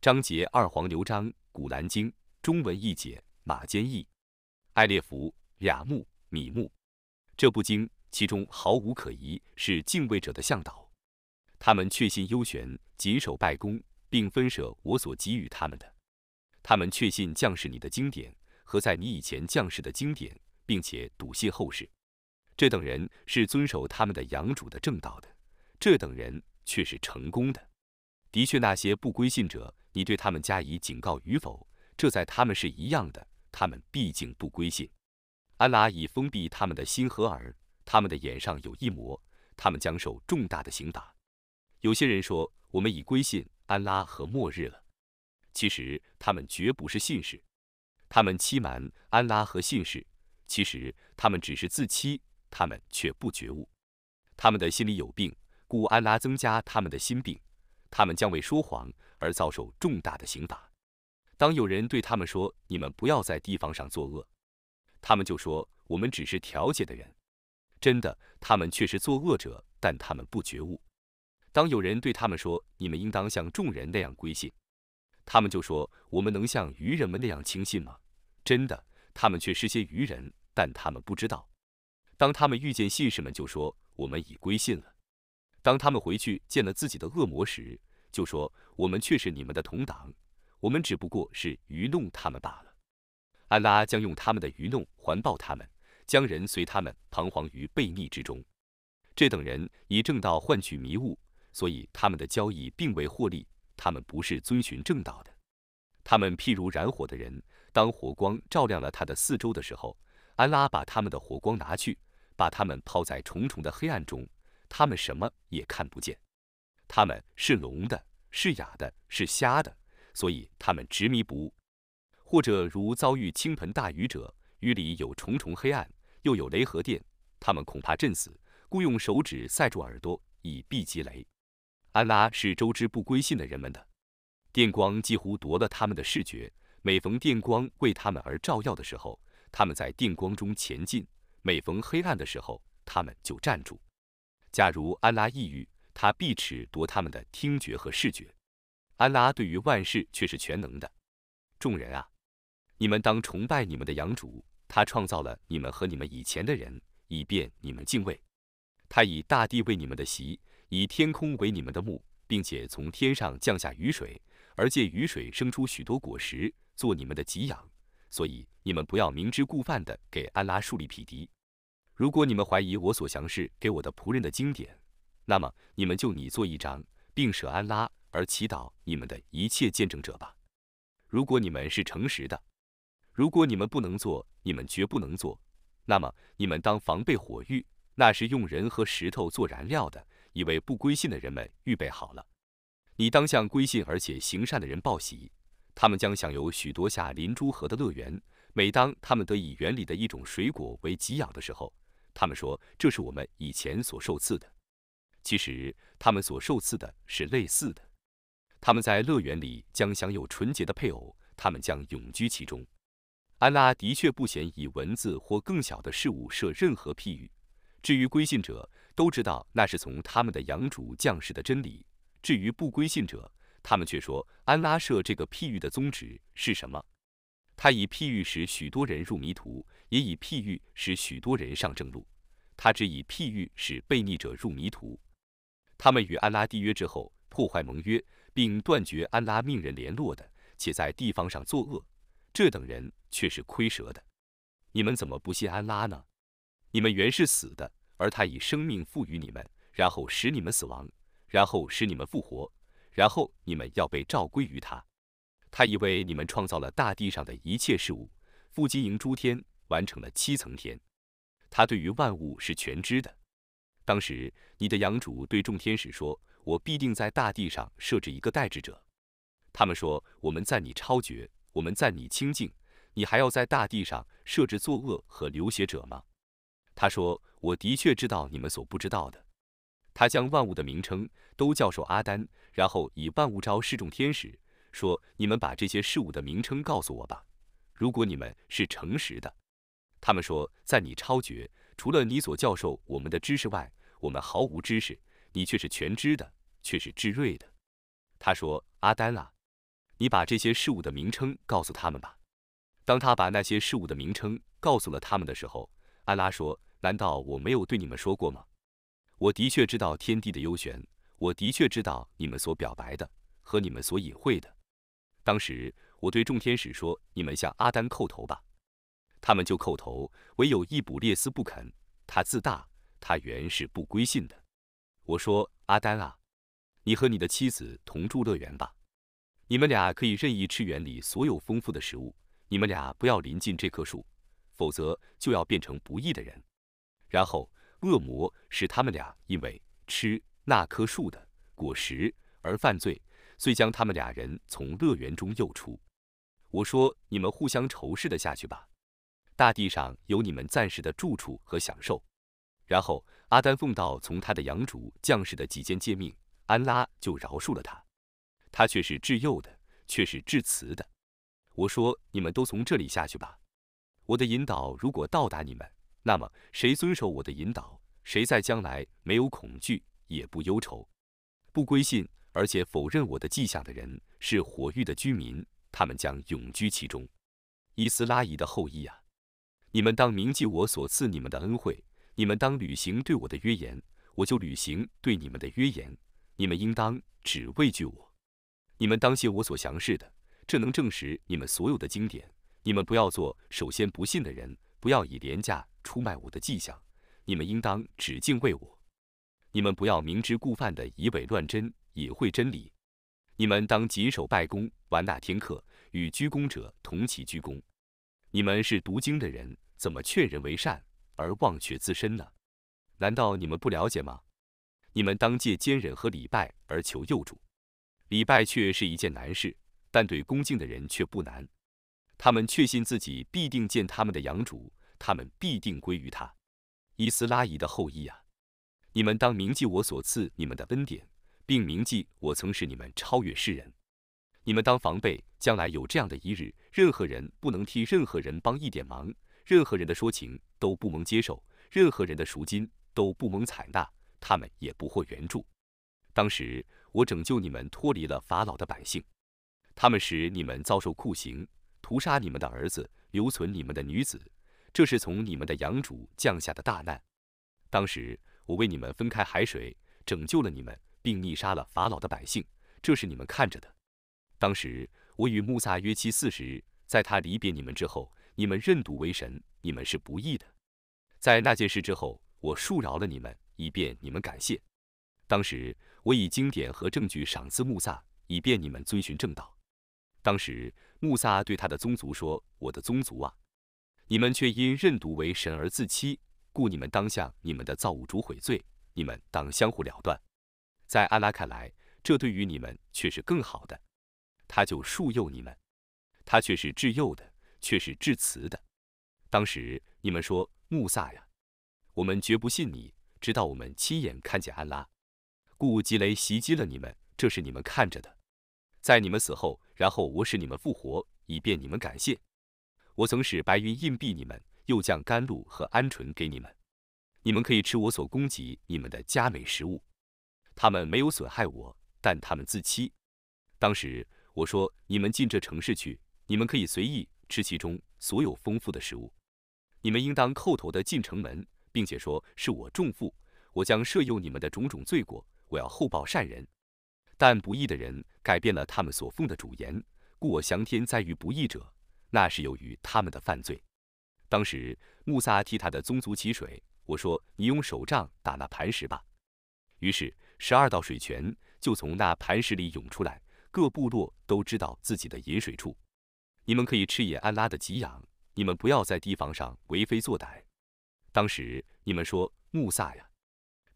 章节二黄牛章，古兰经中文译解马坚译，艾列弗雅木米木。这部经其中毫无可疑，是敬畏者的向导。他们确信优玄，谨守拜功，并分舍我所给予他们的。他们确信将士你的经典和在你以前将士的经典，并且笃信后世。这等人是遵守他们的养主的正道的。这等人却是成功的。的确，那些不归信者，你对他们加以警告与否，这在他们是一样的。他们毕竟不归信。安拉已封闭他们的心和耳，他们的眼上有一魔，他们将受重大的刑罚。有些人说，我们已归信安拉和末日了。其实他们绝不是信士，他们欺瞒安拉和信士。其实他们只是自欺，他们却不觉悟。他们的心里有病，故安拉增加他们的心病。他们将为说谎而遭受重大的刑罚。当有人对他们说：“你们不要在地方上作恶。”他们就说：“我们只是调解的人。”真的，他们却是作恶者，但他们不觉悟。当有人对他们说：“你们应当像众人那样归信。”他们就说：“我们能像愚人们那样轻信吗？”真的，他们却是些愚人，但他们不知道。当他们遇见信士们，就说：“我们已归信了。”当他们回去见了自己的恶魔时，就说：“我们却是你们的同党，我们只不过是愚弄他们罢了。”安拉将用他们的愚弄还报他们，将人随他们彷徨于悖逆之中。这等人以正道换取迷雾，所以他们的交易并未获利。他们不是遵循正道的。他们譬如燃火的人，当火光照亮了他的四周的时候，安拉把他们的火光拿去，把他们抛在重重的黑暗中。他们什么也看不见，他们是聋的，是哑的，是瞎的，所以他们执迷不悟。或者如遭遇倾盆大雨者，雨里有重重黑暗，又有雷和电，他们恐怕震死，故用手指塞住耳朵，以避击雷。安拉是周知不归信的人们的，电光几乎夺了他们的视觉。每逢电光为他们而照耀的时候，他们在电光中前进；每逢黑暗的时候，他们就站住。假如安拉抑郁，他必尺夺他们的听觉和视觉。安拉对于万事却是全能的。众人啊，你们当崇拜你们的养主，他创造了你们和你们以前的人，以便你们敬畏。他以大地为你们的席，以天空为你们的幕，并且从天上降下雨水，而借雨水生出许多果实，做你们的给养。所以你们不要明知故犯的给安拉树立匹敌。如果你们怀疑我所详示给我的仆人的经典，那么你们就拟做一张，并舍安拉而祈祷你们的一切见证者吧。如果你们是诚实的，如果你们不能做，你们绝不能做，那么你们当防备火狱，那是用人和石头做燃料的，以为不归信的人们预备好了。你当向归信而且行善的人报喜，他们将享有许多下林珠河的乐园。每当他们得以园里的一种水果为给养的时候，他们说：“这是我们以前所受赐的。”其实他们所受赐的是类似的。他们在乐园里将享有纯洁的配偶，他们将永居其中。安拉的确不嫌以文字或更小的事物设任何譬喻。至于归信者，都知道那是从他们的养主降世的真理。至于不归信者，他们却说安拉设这个譬喻的宗旨是什么？他以譬喻使许多人入迷途，也以譬喻使许多人上正路。他只以譬喻使悖逆者入迷途。他们与安拉缔约之后，破坏盟约，并断绝安拉命人联络的，且在地方上作恶，这等人却是亏折的。你们怎么不信安拉呢？你们原是死的，而他以生命赋予你们，然后使你们死亡，然后使你们复活，然后你们要被召归于他。他以为你们创造了大地上的一切事物，复经营诸天，完成了七层天。他对于万物是全知的。当时你的养主对众天使说：“我必定在大地上设置一个代志者。”他们说：“我们赞你超绝，我们赞你清净，你还要在大地上设置作恶和流血者吗？”他说：“我的确知道你们所不知道的。”他将万物的名称都教授阿丹，然后以万物招示众天使。说：“你们把这些事物的名称告诉我吧，如果你们是诚实的。”他们说：“在你超绝，除了你所教授我们的知识外，我们毫无知识。你却是全知的，却是智睿的。”他说：“阿丹啊，你把这些事物的名称告诉他们吧。当他把那些事物的名称告诉了他们的时候，安拉说：“难道我没有对你们说过吗？我的确知道天地的幽玄，我的确知道你们所表白的和你们所隐晦的。”当时我对众天使说：“你们向阿丹叩头吧。”他们就叩头，唯有一卜列斯不肯。他自大，他原是不归信的。我说：“阿丹啊，你和你的妻子同住乐园吧，你们俩可以任意吃园里所有丰富的食物。你们俩不要临近这棵树，否则就要变成不义的人。”然后恶魔使他们俩因为吃那棵树的果实而犯罪，遂将他们俩人从乐园中诱出。我说：“你们互相仇视的下去吧。”大地上有你们暂时的住处和享受，然后阿丹奉道从他的养主将士的几间诫命，安拉就饶恕了他。他却是至幼的，却是至慈的。我说：你们都从这里下去吧。我的引导如果到达你们，那么谁遵守我的引导，谁在将来没有恐惧，也不忧愁。不归信而且否认我的迹象的人，是火域的居民，他们将永居其中。伊斯拉伊的后裔啊！你们当铭记我所赐你们的恩惠，你们当履行对我的约言，我就履行对你们的约言。你们应当只畏惧我，你们当信我所详示的，这能证实你们所有的经典。你们不要做首先不信的人，不要以廉价出卖我的迹象。你们应当只敬畏我，你们不要明知故犯的以伪乱真，隐晦真理。你们当谨守拜功，玩纳天课，与鞠躬者同齐鞠躬。你们是读经的人，怎么劝人为善而忘却自身呢？难道你们不了解吗？你们当借坚忍和礼拜而求佑主。礼拜却是一件难事，但对恭敬的人却不难。他们确信自己必定见他们的养主，他们必定归于他。伊斯拉伊的后裔啊，你们当铭记我所赐你们的恩典，并铭记我曾使你们超越世人。你们当防备，将来有这样的一日，任何人不能替任何人帮一点忙，任何人的说情都不蒙接受，任何人的赎金都不蒙采纳，他们也不获援助。当时我拯救你们脱离了法老的百姓，他们使你们遭受酷刑，屠杀你们的儿子，留存你们的女子，这是从你们的养主降下的大难。当时我为你们分开海水，拯救了你们，并逆杀了法老的百姓，这是你们看着的。当时我与穆萨约期四十日，在他离别你们之后，你们认赌为神，你们是不义的。在那件事之后，我恕饶了你们，以便你们感谢。当时我以经典和证据赏赐穆萨，以便你们遵循正道。当时穆萨对他的宗族说：“我的宗族啊，你们却因认赌为神而自欺，故你们当向你们的造物主悔罪，你们当相互了断。在阿拉看来，这对于你们却是更好的。”他就恕宥你们，他却是至幼的，却是至慈的。当时你们说穆萨呀，我们绝不信你，直到我们亲眼看见安拉。故吉雷袭击了你们，这是你们看着的。在你们死后，然后我使你们复活，以便你们感谢。我曾使白云印蔽你们，又降甘露和鹌鹑给你们，你们可以吃我所供给你们的佳美食物。他们没有损害我，但他们自欺。当时。我说：“你们进这城市去，你们可以随意吃其中所有丰富的食物。你们应当叩头的进城门，并且说是我重负，我将赦宥你们的种种罪过。我要厚报善人，但不义的人改变了他们所奉的主言，故我降天灾于不义者，那是由于他们的犯罪。”当时穆萨替他的宗族起水，我说：“你用手杖打那磐石吧。”于是十二道水泉就从那磐石里涌出来。各部落都知道自己的饮水处，你们可以吃野安拉的给养，你们不要在地方上为非作歹。当时你们说穆萨呀，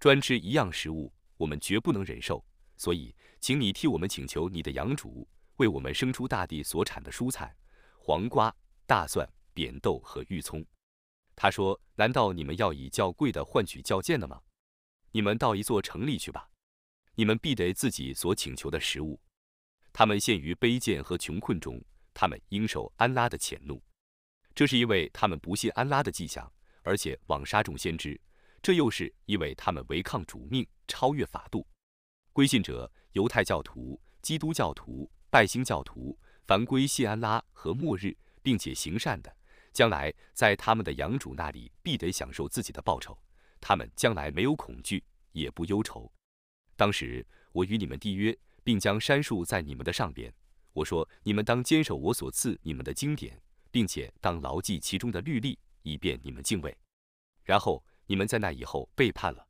专吃一样食物，我们绝不能忍受，所以请你替我们请求你的养主，为我们生出大地所产的蔬菜、黄瓜、大蒜、扁豆和玉葱。他说：难道你们要以较贵的换取较贱的吗？你们到一座城里去吧，你们必得自己所请求的食物。他们陷于卑贱和穷困中，他们应受安拉的谴怒。这是因为他们不信安拉的迹象，而且枉杀众先知；这又是因为他们违抗主命，超越法度。归信者，犹太教徒、基督教徒、拜星教徒，凡归信安拉和末日，并且行善的，将来在他们的养主那里必得享受自己的报酬。他们将来没有恐惧，也不忧愁。当时我与你们缔约，并将山树在你们的上边。我说：你们当坚守我所赐你们的经典，并且当牢记其中的律例，以便你们敬畏。然后你们在那以后背叛了。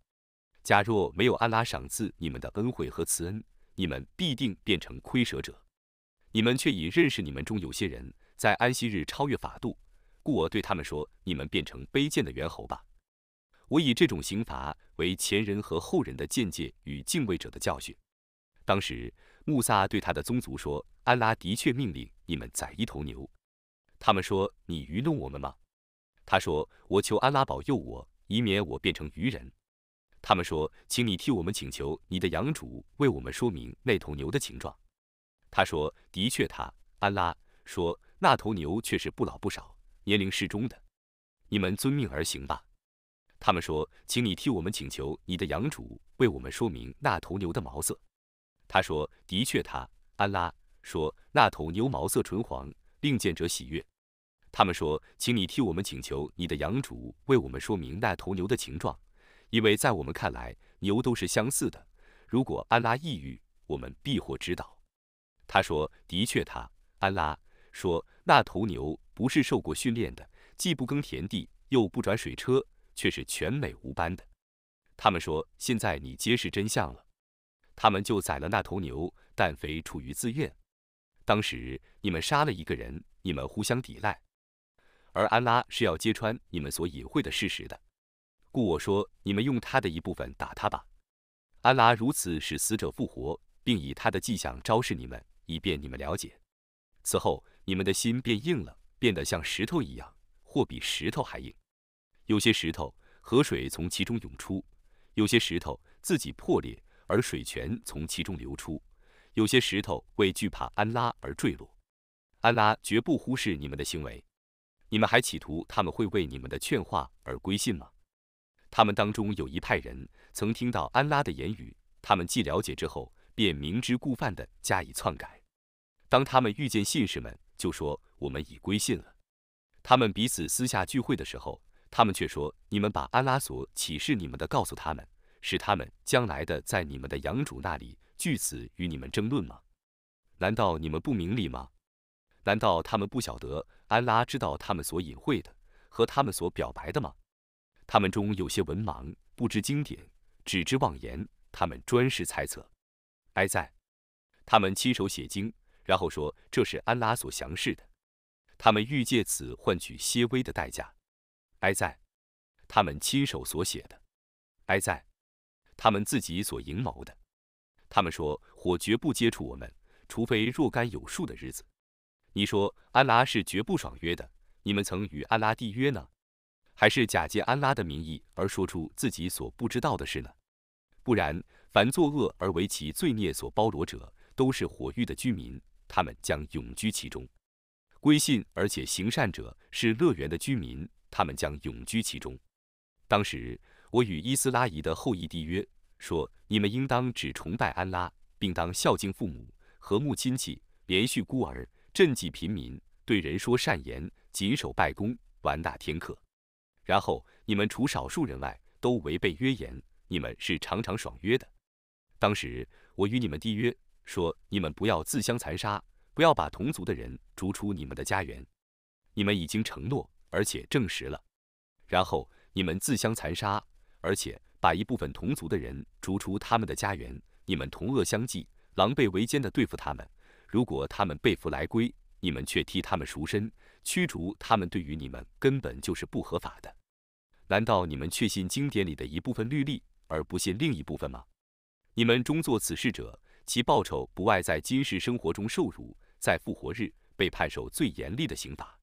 假若没有安拉赏赐你们的恩惠和慈恩，你们必定变成亏舍者。你们却已认识你们中有些人在安息日超越法度，故我对他们说：你们变成卑贱的猿猴吧。我以这种刑罚为前人和后人的见解与敬畏者的教训。当时穆萨对他的宗族说：安拉的确命令你们宰一头牛。他们说：你愚弄我们吗？他说：我求安拉保佑我，以免我变成愚人。他们说：“请你替我们请求你的养主为我们说明那头牛的形状。”他说：“的确，他安拉说那头牛却是不老不少，年龄适中的。你们遵命而行吧。”他们说：“请你替我们请求你的养主为我们说明那头牛的毛色。”他说：“的确，他安拉说那头牛毛色纯黄，令见者喜悦。”他们说：“请你替我们请求你的养主为我们说明那头牛的形状。”因为在我们看来，牛都是相似的。如果安拉抑郁，我们必获指导。他说：“的确，他安拉说那头牛不是受过训练的，既不耕田地，又不转水车，却是全美无斑的。”他们说：“现在你揭示真相了。”他们就宰了那头牛，但非出于自愿。当时你们杀了一个人，你们互相抵赖，而安拉是要揭穿你们所隐晦的事实的。故我说，你们用他的一部分打他吧。安拉如此使死者复活，并以他的迹象昭示你们，以便你们了解。此后，你们的心变硬了，变得像石头一样，或比石头还硬。有些石头，河水从其中涌出；有些石头自己破裂，而水泉从其中流出；有些石头为惧怕安拉而坠落。安拉绝不忽视你们的行为。你们还企图他们会为你们的劝话而归信吗？他们当中有一派人曾听到安拉的言语，他们既了解之后，便明知故犯地加以篡改。当他们遇见信士们，就说：“我们已归信了。”他们彼此私下聚会的时候，他们却说：“你们把安拉所启示你们的告诉他们，是他们将来的在你们的养主那里据此与你们争论吗？难道你们不明理吗？难道他们不晓得安拉知道他们所隐晦的和他们所表白的吗？”他们中有些文盲，不知经典，只知妄言。他们专是猜测。哀在，他们亲手写经，然后说这是安拉所详示的。他们欲借此换取些微的代价。哀在，他们亲手所写的。哀在，他们自己所营谋的。他们说火绝不接触我们，除非若干有数的日子。你说安拉是绝不爽约的。你们曾与安拉缔约呢？还是假借安拉的名义而说出自己所不知道的事呢？不然，凡作恶而为其罪孽所包罗者，都是火狱的居民，他们将永居其中；归信而且行善者，是乐园的居民，他们将永居其中。当时，我与伊斯拉仪的后裔缔约，说：你们应当只崇拜安拉，并当孝敬父母，和睦亲戚，连续孤儿，赈济贫民，对人说善言，谨守拜功，完纳天课。然后你们除少数人外，都违背约言。你们是常常爽约的。当时我与你们缔约，说你们不要自相残杀，不要把同族的人逐出你们的家园。你们已经承诺，而且证实了。然后你们自相残杀，而且把一部分同族的人逐出他们的家园。你们同恶相济，狼狈为奸地对付他们。如果他们被俘来归，你们却替他们赎身。驱逐他们对于你们根本就是不合法的。难道你们确信经典里的一部分律例，而不信另一部分吗？你们终作此事者，其报酬不外在今世生活中受辱，在复活日被判受最严厉的刑罚。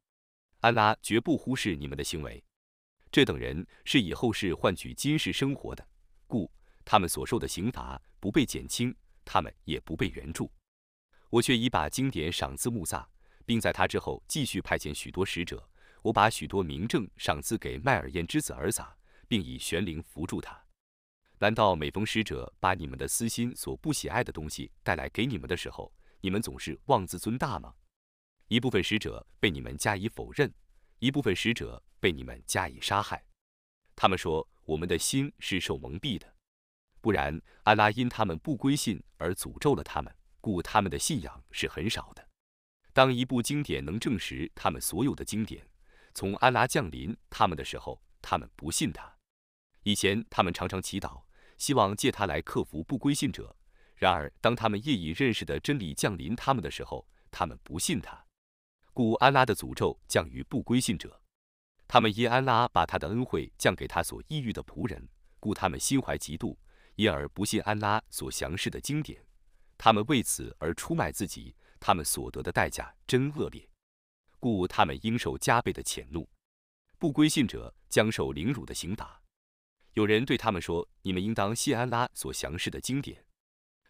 安拉绝不忽视你们的行为。这等人是以后世换取今世生活的，故他们所受的刑罚不被减轻，他们也不被援助。我却已把经典赏赐穆萨。并在他之后继续派遣许多使者，我把许多名证赏赐给麦尔燕之子尔撒，并以玄灵扶助他。难道每逢使者把你们的私心所不喜爱的东西带来给你们的时候，你们总是妄自尊大吗？一部分使者被你们加以否认，一部分使者被你们加以杀害。他们说我们的心是受蒙蔽的，不然安拉因他们不归信而诅咒了他们，故他们的信仰是很少的。当一部经典能证实他们所有的经典从安拉降临他们的时候，他们不信他。以前他们常常祈祷，希望借他来克服不归信者。然而，当他们业已认识的真理降临他们的时候，他们不信他，故安拉的诅咒降于不归信者。他们因安拉把他的恩惠降给他所抑郁的仆人，故他们心怀嫉妒，因而不信安拉所详示的经典。他们为此而出卖自己，他们所得的代价真恶劣，故他们应受加倍的谴怒。不归信者将受凌辱的刑罚。有人对他们说：“你们应当信安拉所详示的经典。”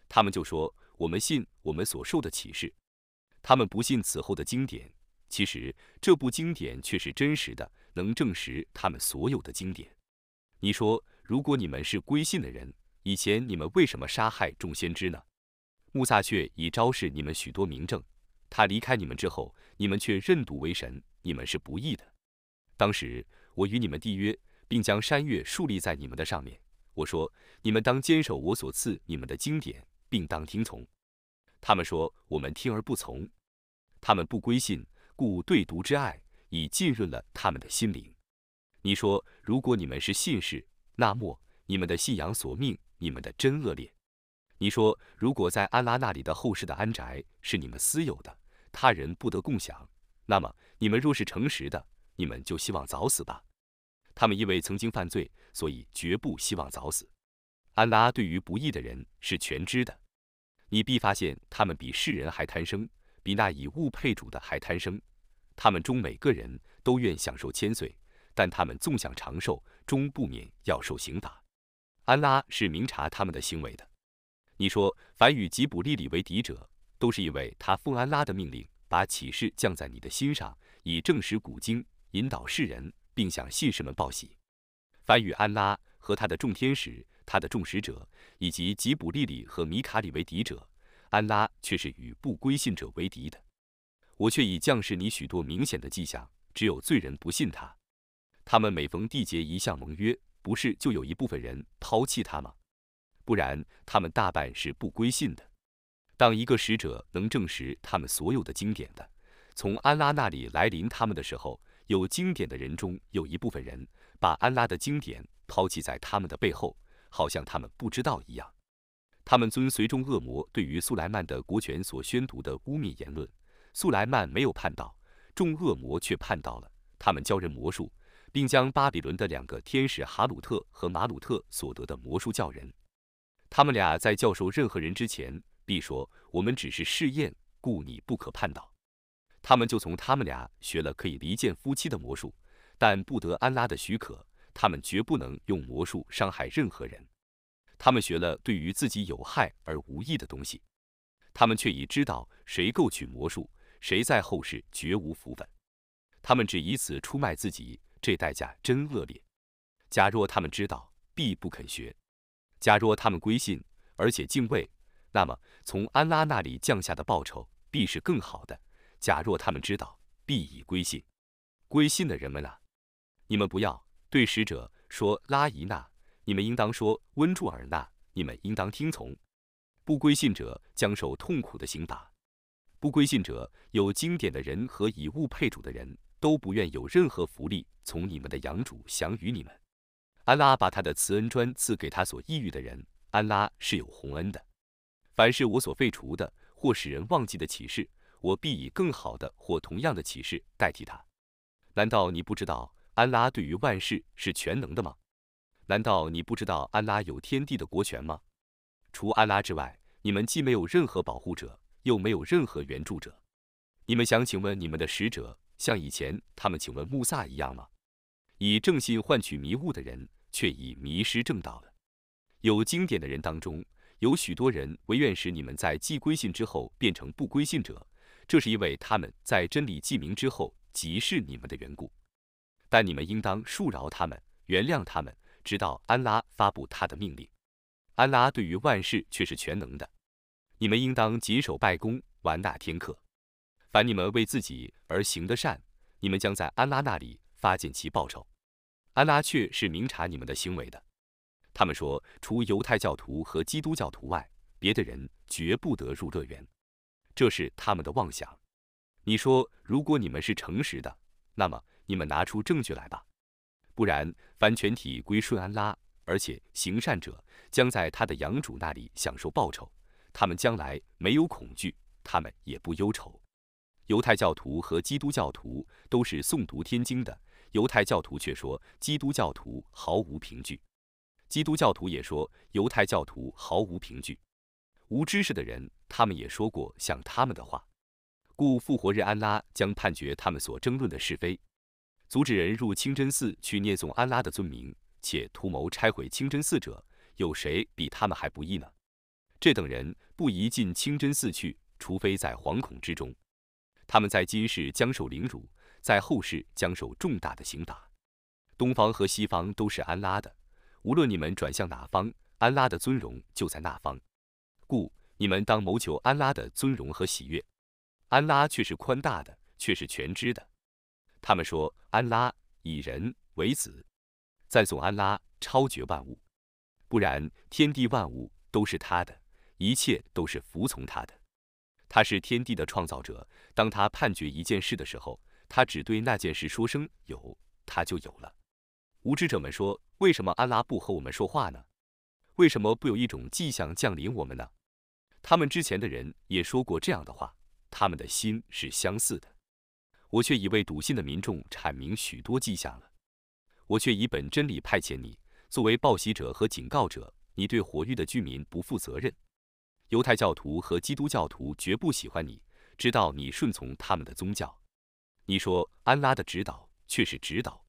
他们就说：“我们信我们所受的启示。”他们不信此后的经典。其实这部经典却是真实的，能证实他们所有的经典。你说，如果你们是归信的人，以前你们为什么杀害众先知呢？穆萨却已昭示你们许多明证。他离开你们之后，你们却认赌为神，你们是不义的。当时我与你们缔约，并将山岳树立在你们的上面。我说：你们当坚守我所赐你们的经典。并当听从。他们说：“我们听而不从。”他们不归信，故对读之爱已浸润了他们的心灵。你说：“如果你们是信士，那么你们的信仰所命，你们的真恶劣。”你说：“如果在安拉那里的后世的安宅是你们私有的，他人不得共享，那么你们若是诚实的，你们就希望早死吧。”他们因为曾经犯罪，所以绝不希望早死。安拉对于不义的人是全知的，你必发现他们比世人还贪生，比那以物配主的还贪生。他们中每个人都愿享受千岁，但他们纵享长寿，终不免要受刑罚。安拉是明察他们的行为的。你说，凡与吉卜利里为敌者，都是因为他奉安拉的命令，把启示降在你的心上，以证实古经，引导世人，并向信士们报喜。凡与安拉和他的众天使。他的众使者以及吉卜利里和米卡里为敌者，安拉却是与不归信者为敌的。我却已降示你许多明显的迹象，只有罪人不信他。他们每逢缔结一项盟约，不是就有一部分人抛弃他吗？不然，他们大半是不归信的。当一个使者能证实他们所有的经典的，从安拉那里来临他们的时候，有经典的人中有一部分人把安拉的经典抛弃在他们的背后。好像他们不知道一样，他们遵随众恶魔对于苏莱曼的国权所宣读的污蔑言论。苏莱曼没有叛道，众恶魔却叛道了。他们教人魔术，并将巴比伦的两个天使哈鲁特和马鲁特所得的魔术教人。他们俩在教授任何人之前，必说：“我们只是试验，故你不可叛道。”他们就从他们俩学了可以离间夫妻的魔术，但不得安拉的许可。他们绝不能用魔术伤害任何人。他们学了对于自己有害而无益的东西，他们却已知道谁购取魔术，谁在后世绝无福分。他们只以此出卖自己，这代价真恶劣。假若他们知道，必不肯学；假若他们归信，而且敬畏，那么从安拉那里降下的报酬必是更好的。假若他们知道，必已归信。归信的人们啊，你们不要。对使者说：“拉伊纳，你们应当说；温祝尔纳，你们应当听从。不归信者将受痛苦的刑罚。不归信者有经典的人和以物配主的人都不愿有任何福利从你们的养主享与你们。安拉把他的慈恩专赐给他所抑郁的人，安拉是有洪恩的。凡是我所废除的或使人忘记的启示，我必以更好的或同样的启示代替他。难道你不知道？”安拉对于万事是全能的吗？难道你不知道安拉有天地的国权吗？除安拉之外，你们既没有任何保护者，又没有任何援助者。你们想请问你们的使者，像以前他们请问穆萨一样吗？以正信换取迷雾的人，却已迷失正道了。有经典的人当中，有许多人唯愿使你们在既归信之后变成不归信者，这是因为他们在真理记明之后即是你们的缘故。但你们应当恕饶他们，原谅他们，直到安拉发布他的命令。安拉对于万事却是全能的。你们应当谨守拜功，玩纳天克。凡你们为自己而行的善，你们将在安拉那里发现其报酬。安拉却是明察你们的行为的。他们说，除犹太教徒和基督教徒外，别的人绝不得入乐园，这是他们的妄想。你说，如果你们是诚实的，那么你们拿出证据来吧。不然，凡全体归顺安拉，而且行善者，将在他的养主那里享受报酬。他们将来没有恐惧，他们也不忧愁。犹太教徒和基督教徒都是诵读天经的，犹太教徒却说基督教徒毫无凭据。基督教徒也说犹太教徒毫无凭据，无知识的人，他们也说过像他们的话。故复活日，安拉将判决他们所争论的是非。阻止人入清真寺去念诵安拉的尊名，且图谋拆毁清真寺者，有谁比他们还不义呢？这等人不宜进清真寺去，除非在惶恐之中。他们在今世将受凌辱，在后世将受重大的刑罚。东方和西方都是安拉的。无论你们转向哪方，安拉的尊荣就在那方，故你们当谋求安拉的尊荣和喜悦。安拉却是宽大的，却是全知的。他们说安拉以人为子，赞颂安拉超绝万物。不然，天地万物都是他的，一切都是服从他的。他是天地的创造者。当他判决一件事的时候，他只对那件事说声有，他就有了。无知者们说。为什么安拉不和我们说话呢？为什么不有一种迹象降临我们呢？他们之前的人也说过这样的话，他们的心是相似的。我却已为笃信的民众阐明许多迹象了。我却以本真理派遣你，作为报喜者和警告者。你对火域的居民不负责任。犹太教徒和基督教徒绝不喜欢你，直到你顺从他们的宗教。你说安拉的指导却是指导，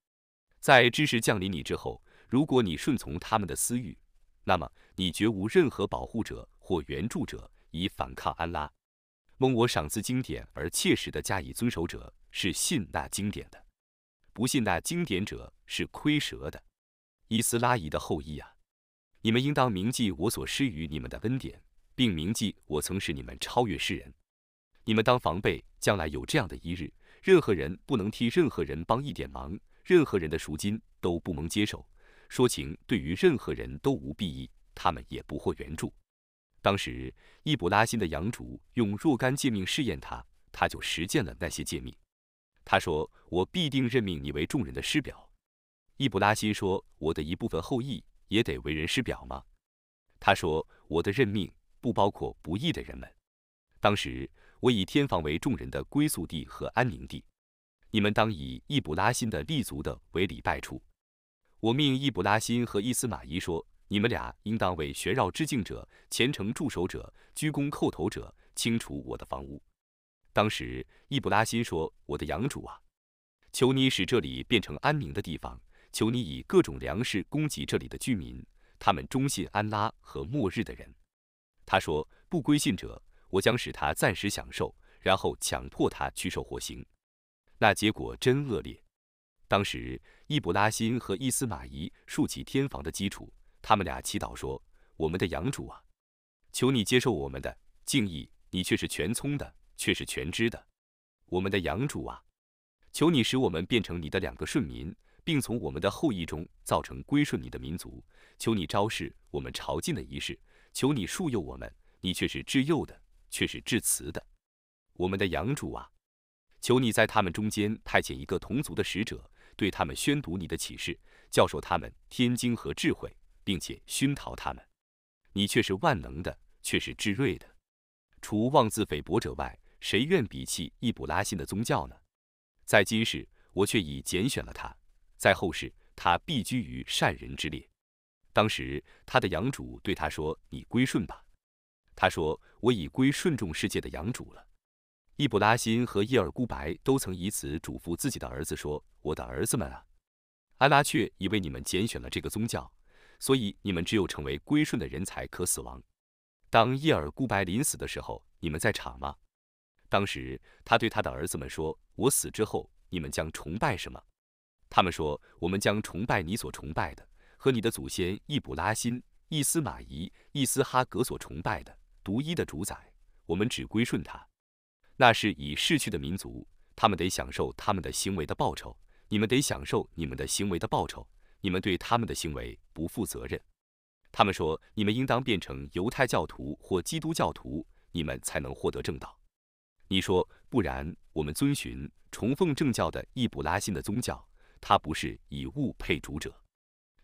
在知识降临你之后。如果你顺从他们的私欲，那么你绝无任何保护者或援助者以反抗安拉。蒙我赏赐经典而切实的加以遵守者是信那经典的，不信那经典者是亏折的。伊斯拉伊的后裔啊，你们应当铭记我所施予你们的恩典，并铭记我曾使你们超越世人。你们当防备将来有这样的一日，任何人不能替任何人帮一点忙，任何人的赎金都不蒙接受。说情对于任何人都无裨益，他们也不获援助。当时，易卜拉欣的养主用若干诫命试验他，他就实践了那些诫命。他说：“我必定任命你为众人的师表。”易卜拉欣说：“我的一部分后裔也得为人师表吗？”他说：“我的任命不包括不义的人们。”当时，我以天房为众人的归宿地和安宁地，你们当以易卜拉欣的立足的为礼拜处。我命易卜拉欣和伊斯玛仪说：“你们俩应当为旋绕致敬者、虔诚驻守者、鞠躬叩头者清除我的房屋。”当时，易卜拉欣说：“我的养主啊，求你使这里变成安宁的地方，求你以各种粮食供给这里的居民，他们忠信安拉和末日的人。”他说：“不归信者，我将使他暂时享受，然后强迫他去受火刑。那结果真恶劣。”当时，易卜拉欣和伊斯玛仪竖起天房的基础，他们俩祈祷说：“我们的养主啊，求你接受我们的敬意，你却是全聪的，却是全知的。我们的养主啊，求你使我们变成你的两个顺民，并从我们的后裔中造成归顺你的民族。求你昭示我们朝觐的仪式，求你树佑我们，你却是至幼的，却是至慈的。我们的养主啊，求你在他们中间派遣一个同族的使者。”对他们宣读你的启示，教授他们天经和智慧，并且熏陶他们。你却是万能的，却是至睿的。除妄自菲薄者外，谁愿鄙弃易卜拉欣的宗教呢？在今世，我却已拣选了他；在后世，他必居于善人之列。当时，他的养主对他说：“你归顺吧。”他说：“我已归顺众世界的养主了。”易卜拉欣和伊尔孤白都曾以此嘱咐自己的儿子说：“我的儿子们啊，安拉却已为你们拣选了这个宗教，所以你们只有成为归顺的人才可死亡。”当伊尔孤白临死的时候，你们在场吗？当时他对他的儿子们说：“我死之后，你们将崇拜什么？”他们说：“我们将崇拜你所崇拜的，和你的祖先易卜拉欣、易斯玛仪、易斯哈格所崇拜的独一的主宰。我们只归顺他。”那是已逝去的民族，他们得享受他们的行为的报酬，你们得享受你们的行为的报酬，你们对他们的行为不负责任。他们说，你们应当变成犹太教徒或基督教徒，你们才能获得正道。你说，不然，我们遵循崇奉正教的易卜拉欣的宗教，他不是以物配主者。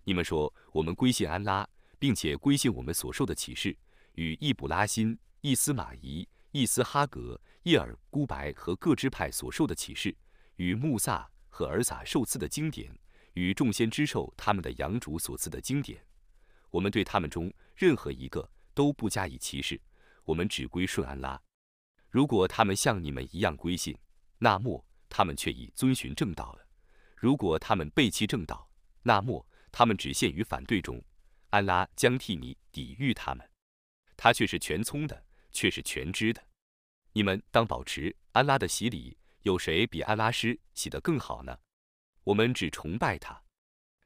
你们说，我们归信安拉，并且归信我们所受的启示，与易卜拉欣、易斯玛仪、易斯哈格、叶尔孤白和各支派所受的启示，与穆萨和尔撒受赐的经典，与众仙之受他们的养主所赐的经典。我们对他们中任何一个都不加以歧视，我们只归顺安拉。如果他们像你们一样归信，那么他们却已遵循正道了；如果他们背弃正道，那么他们只限于反对中。安拉将替你抵御他们，他却是全聪的，却是全知的。你们当保持安拉的洗礼，有谁比安拉师洗得更好呢？我们只崇拜他。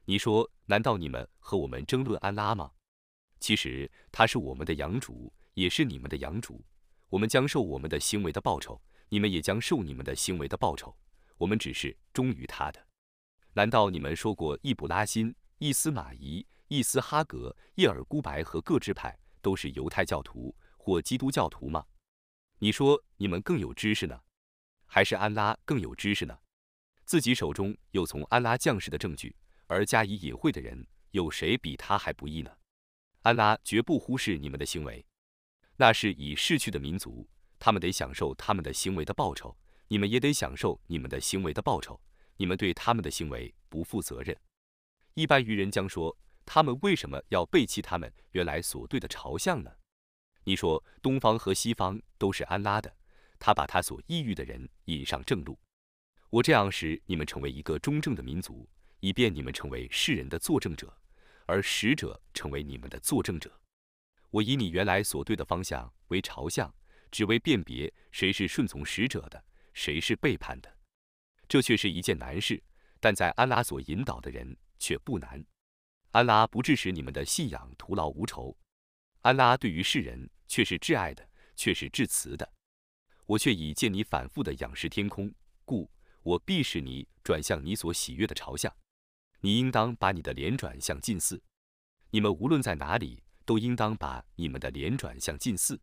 你说，难道你们和我们争论安拉吗？其实他是我们的养主，也是你们的养主。我们将受我们的行为的报酬，你们也将受你们的行为的报酬。我们只是忠于他的。难道你们说过易卜拉欣、伊斯玛仪、伊斯哈格、叶尔孤白和各支派都是犹太教徒或基督教徒吗？你说你们更有知识呢，还是安拉更有知识呢？自己手中有从安拉降世的证据。而加以隐晦的人，有谁比他还不易呢？安拉绝不忽视你们的行为，那是已逝去的民族，他们得享受他们的行为的报酬，你们也得享受你们的行为的报酬。你们对他们的行为不负责任。一般愚人将说，他们为什么要背弃他们原来所对的朝向呢？你说，东方和西方都是安拉的，他把他所抑郁的人引上正路。我这样使你们成为一个中正的民族。以便你们成为世人的作证者，而使者成为你们的作证者。我以你原来所对的方向为朝向，只为辨别谁是顺从使者的，谁是背叛的。这却是一件难事，但在安拉所引导的人却不难。安拉不致使你们的信仰徒劳无酬。安拉对于世人却是挚爱的，却是至慈的。我却已见你反复的仰视天空，故我必使你转向你所喜悦的朝向。你应当把你的脸转向近寺，你们无论在哪里，都应当把你们的脸转向近寺。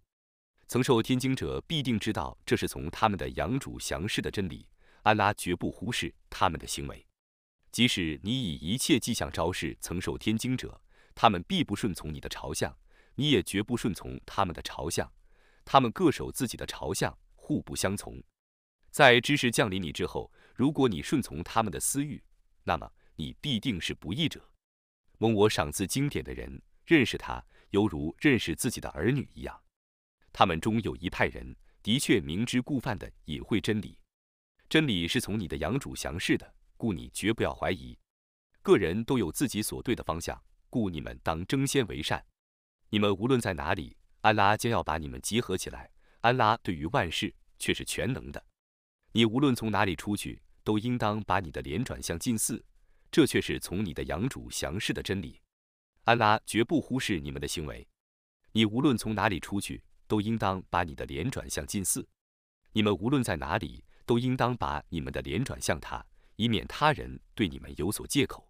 曾受天经者必定知道，这是从他们的养主详示的真理。安拉绝不忽视他们的行为，即使你以一切迹象昭示曾受天经者，他们必不顺从你的朝向，你也绝不顺从他们的朝向。他们各守自己的朝向，互不相从。在知识降临你之后，如果你顺从他们的私欲，那么。你必定是不义者。蒙我赏赐经典的人，认识他犹如认识自己的儿女一样。他们中有一派人，的确明知故犯的隐晦真理。真理是从你的养主详示的，故你绝不要怀疑。个人都有自己所对的方向，故你们当争先为善。你们无论在哪里，安拉将要把你们集合起来。安拉对于万事却是全能的。你无论从哪里出去，都应当把你的脸转向近似。这却是从你的养主详示的真理，安拉绝不忽视你们的行为。你无论从哪里出去，都应当把你的脸转向近似。你们无论在哪里，都应当把你们的脸转向他，以免他人对你们有所借口。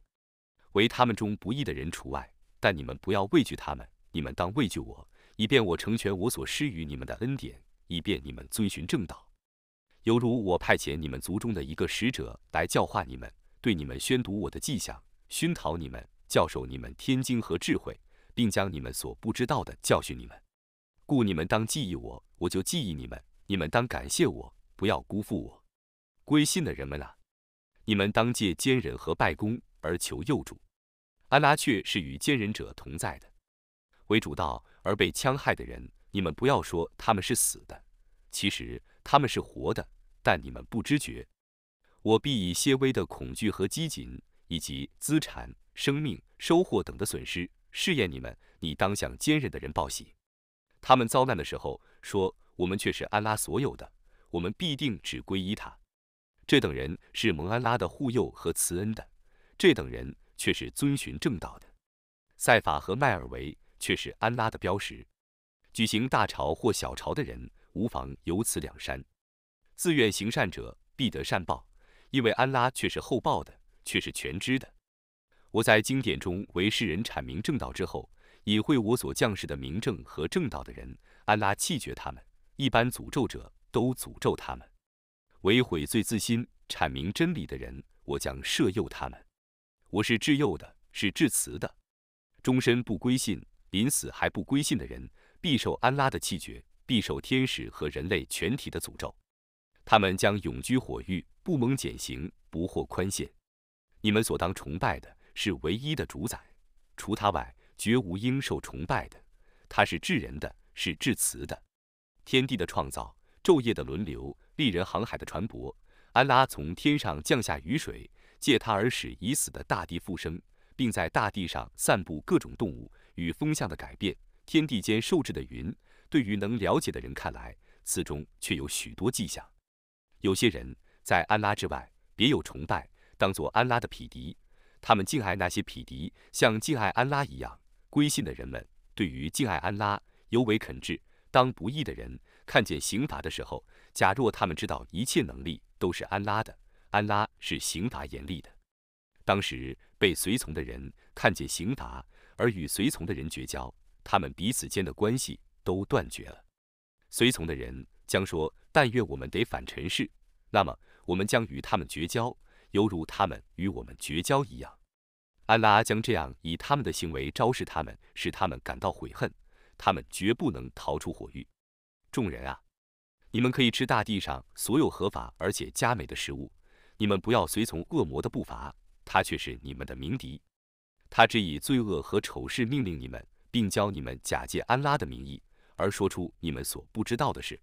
唯他们中不义的人除外。但你们不要畏惧他们，你们当畏惧我，以便我成全我所施予你们的恩典，以便你们遵循正道。犹如我派遣你们族中的一个使者来教化你们。对你们宣读我的迹象，熏陶你们，教授你们天经和智慧，并将你们所不知道的教训你们。故你们当记忆我，我就记忆你们；你们当感谢我，不要辜负我。归信的人们啊，你们当借奸人和拜功而求佑助。安拉却是与奸人者同在的。为主道而被戕害的人，你们不要说他们是死的，其实他们是活的，但你们不知觉。我必以些微的恐惧和饥馑，以及资产、生命、收获等的损失试验你们。你当向坚韧的人报喜。他们遭难的时候说：“我们却是安拉所有的，我们必定只归依他。”这等人是蒙安拉的护佑和慈恩的，这等人却是遵循正道的。塞法和迈尔维却是安拉的标识。举行大朝或小朝的人，无妨由此两山。自愿行善者必得善报，因为安拉却是厚报的，却是全知的。我在经典中为世人阐明正道之后，以会我所降世的明正和正道的人，安拉弃绝他们。一般诅咒者都诅咒他们，为悔罪自新、阐明真理的人，我将赦宥他们。我是至幼的，是至慈的。终身不归信、临死还不归信的人，必受安拉的弃绝，必受天使和人类全体的诅咒。他们将永居火狱，不蒙减刑，不获宽限。你们所当崇拜的是唯一的主宰，除他外，绝无应受崇拜的。他是至仁的，是至慈的。天地的创造，昼夜的轮流，利人航海的船舶，安拉从天上降下雨水，借它而使已死的大地复生，并在大地上散布各种动物与风向的改变。天地间受制的云，对于能了解的人看来，此中却有许多迹象。有些人在安拉之外别有崇拜，当作安拉的匹敌，他们敬爱那些匹敌，像敬爱安拉一样。归信的人们对于敬爱安拉尤为恳挚。当不义的人看见刑罚的时候，假若他们知道一切能力都是安拉的，安拉是刑罚严厉的。当时被随从的人看见刑罚而与随从的人绝交，他们彼此间的关系都断绝了。随从的人将说：“但愿我们得反尘世，那么我们将与他们绝交，犹如他们与我们绝交一样。”安拉将这样以他们的行为昭示他们，使他们感到悔恨。他们绝不能逃出火狱。众人啊，你们可以吃大地上所有合法而且佳美的食物。你们不要随从恶魔的步伐，他却是你们的鸣笛。他只以罪恶和丑事命令你们，并教你们假借安拉的名义而说出你们所不知道的事。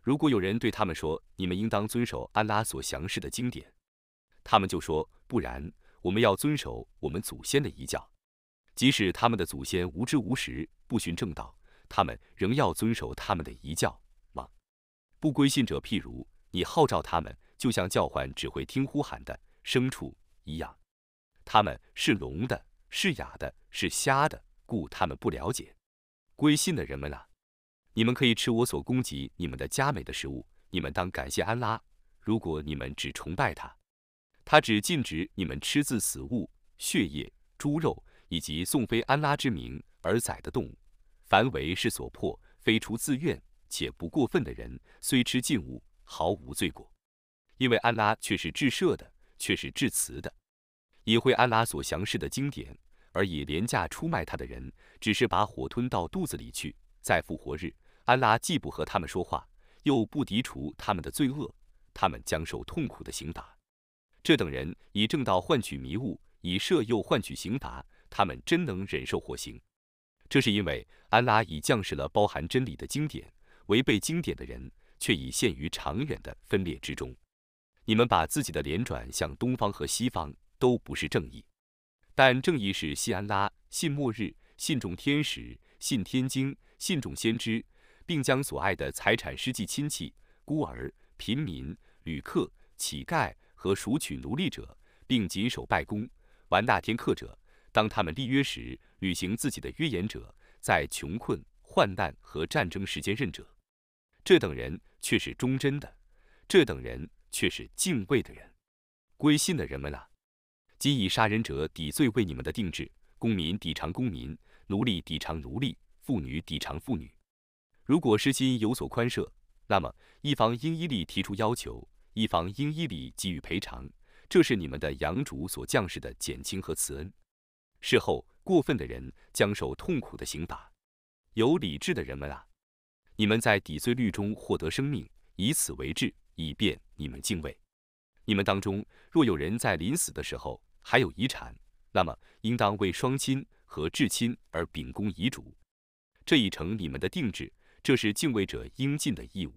如果有人对他们说：“你们应当遵守安拉所详示的经典。”他们就说：“不然，我们要遵守我们祖先的遗教。”即使他们的祖先无知无识。不循正道，他们仍要遵守他们的遗教。不归信者，譬如你号召他们，就像叫唤只会听呼喊的牲畜一样。他们是聋的，是哑的，是瞎的，故他们不了解。归信的人们啊，你们可以吃我所供给你们的佳美的食物。你们当感谢安拉。如果你们只崇拜他，他只禁止你们吃自死物、血液、猪肉以及宋非安拉之名而宰的动物。凡为是所迫，非出自愿且不过分的人，虽吃禁物，毫无罪过，因为安拉却是至赦的，却是至慈的。以会安拉所详示的经典，而以廉价出卖他的人，只是把火吞到肚子里去。在复活日，安拉既不和他们说话，又不涤除他们的罪恶，他们将受痛苦的刑罚。这等人以正道换取迷雾，以赦诱换取刑罚，他们真能忍受火刑。这是因为安拉已降示了包含真理的经典，违背经典的人却已陷于长远的分裂之中。你们把自己的脸转向东方和西方，都不是正义。但正义是信安拉、信末日、信众天使、信天经、信众先知，并将所爱的财产施祭亲戚、孤儿、贫民、旅客、乞丐和赎取奴隶者，并谨守拜功、玩那天课者。当他们立约时，履行自己的约言者，在穷困、患难和战争时间任者，这等人却是忠贞的，这等人却是敬畏的人。归信的人们啊，今以杀人者抵罪为你们的定制，公民抵偿公民，奴隶抵偿奴隶，妇女抵偿妇女。如果施心有所宽赦，那么一方应依例提出要求，一方应依例给予赔偿，这是你们的养主所降世的减轻和慈恩。事后，过分的人将受痛苦的刑罚。有理智的人们啊，你们在抵罪律中获得生命，以此为质，以便你们敬畏。你们当中若有人在临死的时候还有遗产，那么应当为双亲和至亲而秉公遗嘱，这已成你们的定制，这是敬畏者应尽的义务。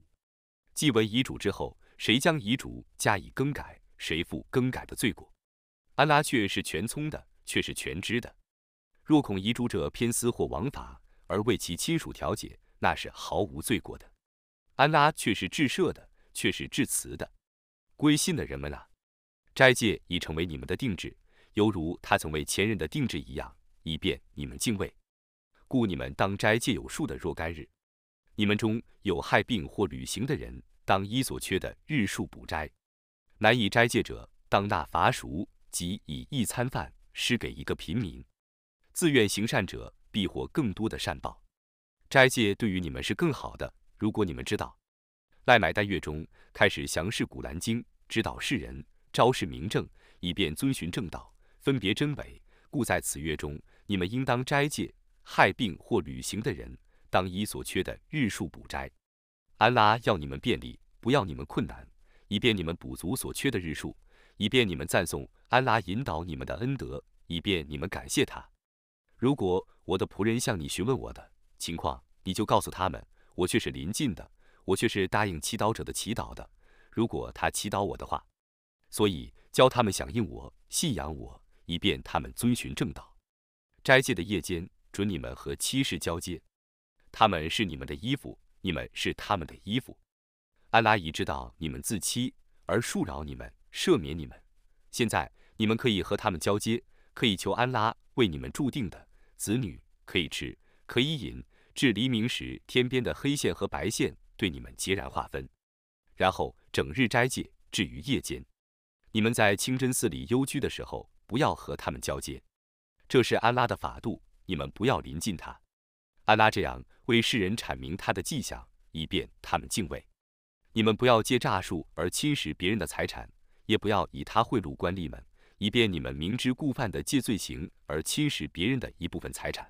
记为遗嘱之后，谁将遗嘱加以更改，谁负更改的罪过。安拉却是全聪的。却是全知的。若恐遗嘱者偏私或枉法，而为其亲属调解，那是毫无罪过的。安拉却是至赦的，却是至慈的。归信的人们啊，斋戒已成为你们的定制，犹如他曾为前人的定制一样，以便你们敬畏。故你们当斋戒有数的若干日。你们中有害病或旅行的人，当依所缺的日数补斋。难以斋戒者，当纳罚赎，即以一餐饭施给一个平民。自愿行善者，必获更多的善报。斋戒对于你们是更好的。如果你们知道，赖买丹月中开始详释古兰经，指导世人，昭示明正，以便遵循正道，分别真伪。故在此月中，你们应当斋戒。害病或旅行的人，当依所缺的日数补斋。安拉要你们便利，不要你们困难，以便你们补足所缺的日数，以便你们赞颂安拉引导你们的恩德，以便你们感谢他。如果我的仆人向你询问我的情况，你就告诉他们，我却是临近的，我却是答应祈祷者的祈祷的。如果他祈祷我的话，所以教他们响应我，信仰我，以便他们遵循正道。斋戒的夜间。准你们和妻室交接，他们是你们的衣服，你们是他们的衣服。安拉已知道你们自欺而恕饶你们，赦免你们。现在你们可以和他们交接，可以求安拉为你们注定的子女，可以吃，可以饮，至黎明时天边的黑线和白线对你们截然划分。然后整日斋戒，至于夜间，你们在清真寺里幽居的时候，不要和他们交接。这是安拉的法度。你们不要临近他，安拉这样为世人阐明他的迹象，以便他们敬畏。你们不要借诈术而侵蚀别人的财产，也不要以他贿赂官吏们，以便你们明知故犯的借罪行而侵蚀别人的一部分财产。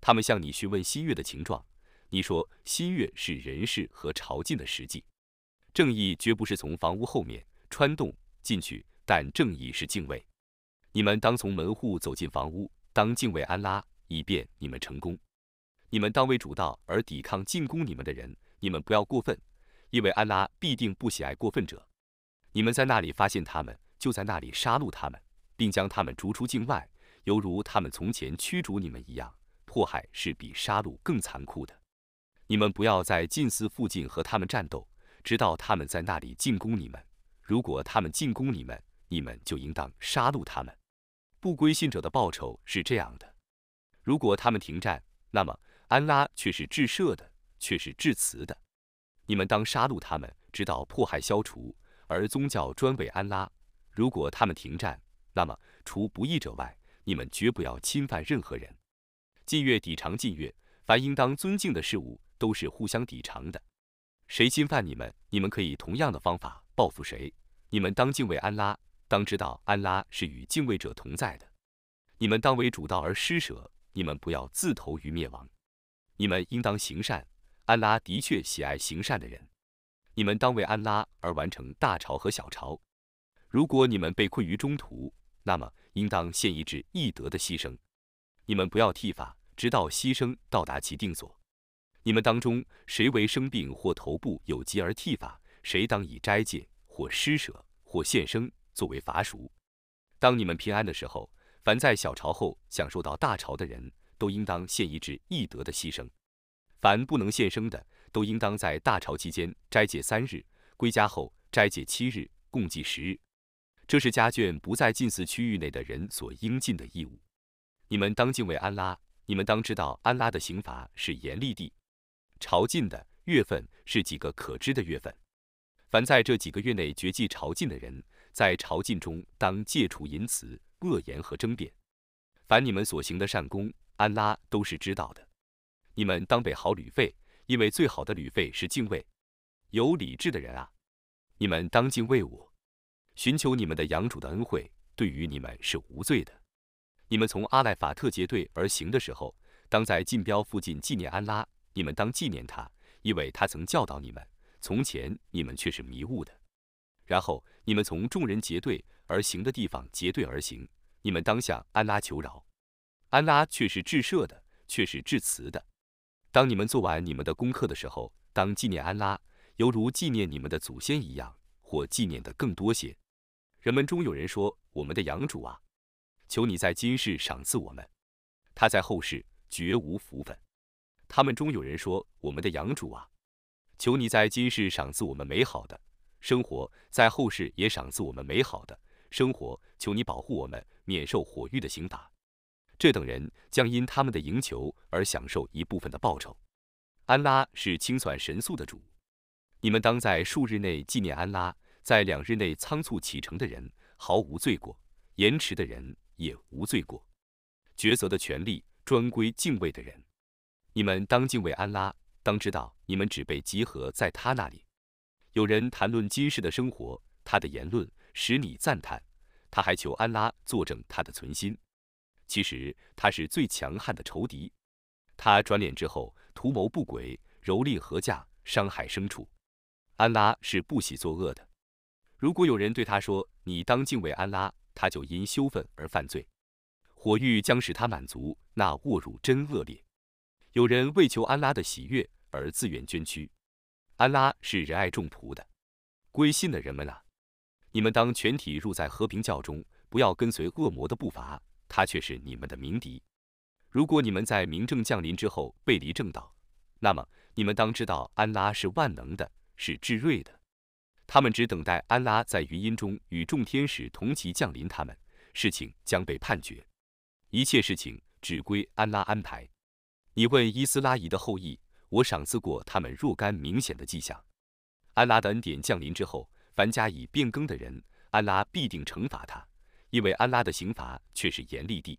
他们向你询问新月的情状，你说新月是人事和朝觐的实际。正义绝不是从房屋后面穿洞进去，但正义是敬畏。你们当从门户走进房屋，当敬畏安拉。以便你们成功，你们当为主道而抵抗进攻你们的人，你们不要过分，因为安拉必定不喜爱过分者。你们在那里发现他们，就在那里杀戮他们，并将他们逐出境外，犹如他们从前驱逐你们一样。迫害是比杀戮更残酷的。你们不要在近寺附近和他们战斗，直到他们在那里进攻你们。如果他们进攻你们，你们就应当杀戮他们。不归信者的报酬是这样的。如果他们停战，那么安拉却是至赦的，却是至慈的。你们当杀戮他们，直到迫害消除，而宗教专为安拉。如果他们停战，那么除不义者外，你们绝不要侵犯任何人。禁月抵偿禁月，凡应当尊敬的事物都是互相抵偿的。谁侵犯你们，你们可以同样的方法报复谁。你们当敬畏安拉，当知道安拉是与敬畏者同在的。你们当为主道而施舍。你们不要自投于灭亡，你们应当行善。安拉的确喜爱行善的人。你们当为安拉而完成大朝和小朝。如果你们被困于中途，那么应当献一至义德的牺牲。你们不要剃发，直到牺牲到达其定所。你们当中谁为生病或头部有疾而剃发，谁当以斋戒或施舍或献生作为罚赎。当你们平安的时候。凡在小朝后享受到大朝的人，都应当献一至义德的牺牲；凡不能献生的，都应当在大朝期间斋戒三日，归家后斋戒七日，共计十日。这是家眷不在近似区域内的人所应尽的义务。你们当敬畏安拉，你们当知道安拉的刑罚是严厉的。朝觐的月份是几个可知的月份？凡在这几个月内绝迹朝觐的人，在朝觐中当戒除淫词。恶言和争辩，凡你们所行的善功，安拉都是知道的。你们当备好旅费，因为最好的旅费是敬畏。有理智的人啊，你们当敬畏我，寻求你们的养主的恩惠，对于你们是无罪的。你们从阿赖法特结队而行的时候，当在禁标附近纪念安拉。你们当纪念他，因为他曾教导你们。从前你们却是迷雾的。然后你们从众人结队而行的地方结队而行，你们当向安拉求饶，安拉却是至赦的，却是至慈的。当你们做完你们的功课的时候，当纪念安拉，犹如纪念你们的祖先一样，或纪念的更多些。人们中有人说：“我们的养主啊，求你在今世赏赐我们，他在后世绝无福分。”他们中有人说：“我们的养主啊，求你在今世赏赐我们美好的。”生活在后世也赏赐我们美好的生活，求你保护我们免受火狱的刑罚。这等人将因他们的赢求而享受一部分的报酬。安拉是清算神速的主，你们当在数日内纪念安拉，在两日内仓促启程的人毫无罪过，延迟的人也无罪过。抉择的权利专归敬畏的人。你们当敬畏安拉，当知道你们只被集合在他那里。有人谈论今世的生活，他的言论使你赞叹，他还求安拉作证他的存心。其实他是最强悍的仇敌，他转脸之后图谋不轨，蹂躏禾稼，伤害牲畜。安拉是不喜作恶的。如果有人对他说：“你当敬畏安拉”，他就因羞愤而犯罪，火狱将使他满足，那卧辱真恶劣。有人为求安拉的喜悦而自愿捐躯，安拉是仁爱众仆的。归信的人们啊，你们当全体入在和平教中，不要跟随恶魔的步伐。他却是你们的鸣笛。如果你们在明正降临之后背离正道，那么你们当知道安拉是万能的，是至睿的。他们只等待安拉在云音中与众天使同齐降临，他们事情将被判决。一切事情只归安拉安排。你问伊斯拉仪的后裔，我赏赐过他们若干明显的迹象。安拉的恩典降临之后，凡加以变更的人，安拉必定惩罚他。因为安拉的刑罚却是严厉的，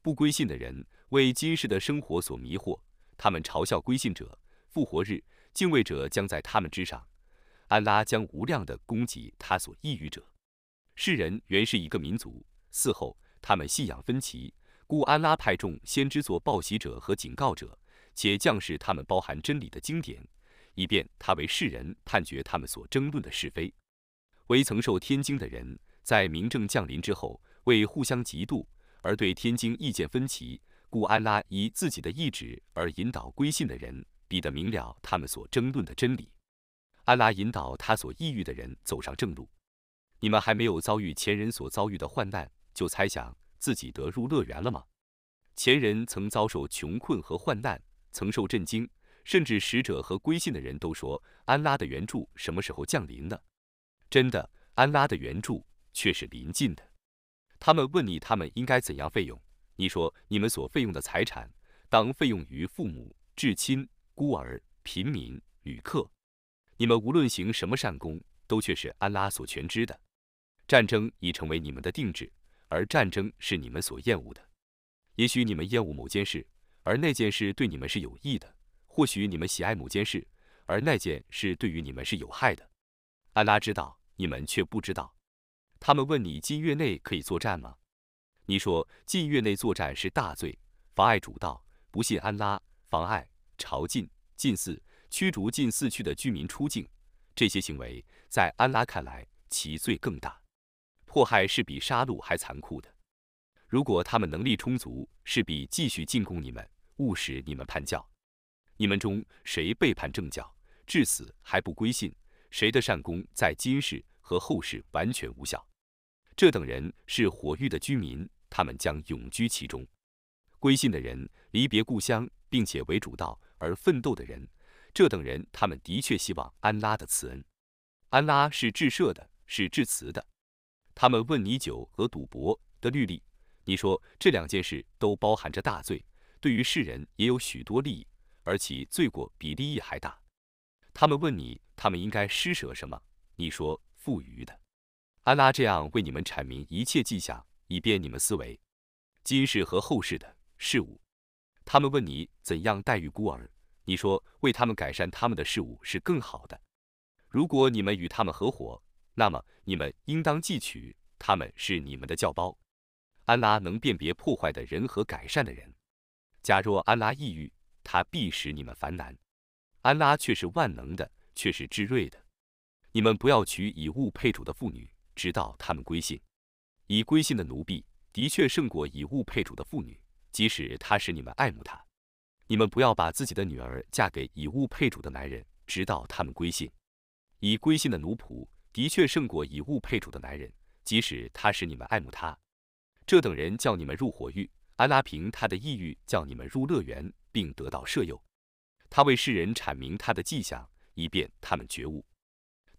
不归信的人为今世的生活所迷惑，他们嘲笑归信者。复活日，敬畏者将在他们之上，安拉将无量的供给他所抑郁者。世人原是一个民族，嗣后他们信仰分歧，故安拉派众先知作报喜者和警告者，且降示他们包含真理的经典，以便他为世人判决他们所争论的是非。为曾受天经的人。在明正降临之后，为互相嫉妒而对天经意见分歧，故安拉以自己的意志而引导归信的人，必得明了他们所争论的真理。安拉引导他所抑郁的人走上正路。你们还没有遭遇前人所遭遇的患难，就猜想自己得入乐园了吗？前人曾遭受穷困和患难，曾受震惊，甚至使者和归信的人都说：“安拉的援助什么时候降临呢？”真的，安拉的援助。却是临近的。他们问你，他们应该怎样费用？你说，你们所费用的财产，当费用于父母、至亲、孤儿、贫民、旅客。你们无论行什么善功，都却是安拉所全知的。战争已成为你们的定制，而战争是你们所厌恶的。也许你们厌恶某件事，而那件事对你们是有益的；或许你们喜爱某件事，而那件事对于你们是有害的。安拉知道，你们却不知道。他们问你近月内可以作战吗？你说近月内作战是大罪，妨碍主道，不信安拉，妨碍朝觐、近似、驱逐近寺区的居民出境，这些行为在安拉看来其罪更大，迫害是比杀戮还残酷的。如果他们能力充足，势必继续进攻你们，误使你们叛教。你们中谁背叛正教，至死还不归信，谁的善功在今世和后世完全无效。这等人是火域的居民，他们将永居其中。归信的人离别故乡，并且为主道而奋斗的人，这等人他们的确希望安拉的慈恩。安拉是至赦的，是至慈的。他们问你酒和赌博的律例，你说这两件事都包含着大罪，对于世人也有许多利益，而其罪过比利益还大。他们问你，他们应该施舍什么？你说富余的。安拉这样为你们阐明一切迹象，以便你们思维今世和后世的事物。他们问你怎样待遇孤儿，你说为他们改善他们的事物是更好的。如果你们与他们合伙，那么你们应当记取他们是你们的教包。安拉能辨别破坏的人和改善的人。假若安拉抑郁，他必使你们烦难。安拉却是万能的，却是至睿的。你们不要娶以物配主的妇女。直到他们归信，以归信的奴婢的确胜过以物配主的妇女，即使他使你们爱慕他。你们不要把自己的女儿嫁给以物配主的男人，直到他们归信。以归信的奴仆的确胜过以物配主的男人，即使他使你们爱慕他。这等人叫你们入火狱，安拉凭他的意欲叫你们入乐园，并得到赦宥。他为世人阐明他的迹象，以便他们觉悟。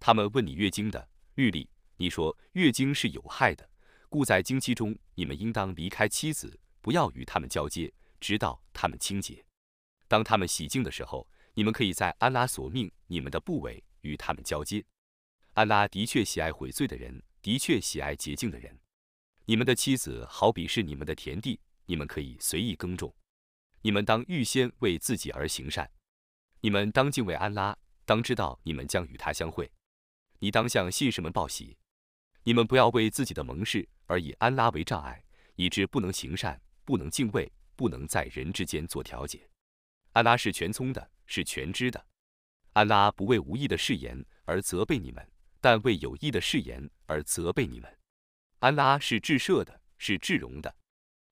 他们问你月经的律例。你说月经是有害的，故在经期中，你们应当离开妻子，不要与他们交接，直到他们清洁。当他们洗净的时候，你们可以在安拉所命你们的部位与他们交接。安拉的确喜爱悔罪的人，的确喜爱洁净的人。你们的妻子好比是你们的田地，你们可以随意耕种。你们当预先为自己而行善。你们当敬畏安拉，当知道你们将与他相会。你当向信士们报喜。你们不要为自己的盟誓而以安拉为障碍，以致不能行善，不能敬畏，不能在人之间做调解。安拉是全聪的，是全知的。安拉不为无意的誓言而责备你们，但为有意的誓言而责备你们。安拉是至赦的，是至荣的。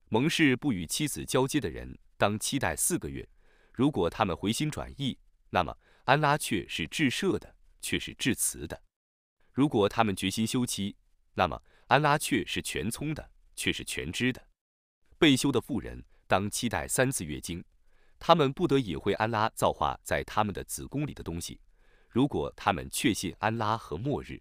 盟誓不与妻子交接的人，当期待四个月。如果他们回心转意，那么安拉却是至赦的，却是至慈的。如果他们决心休妻，那么安拉却是全聪的，却是全知的。被休的妇人当期待三次月经，他们不得隐晦安拉造化在他们的子宫里的东西。如果他们确信安拉和末日，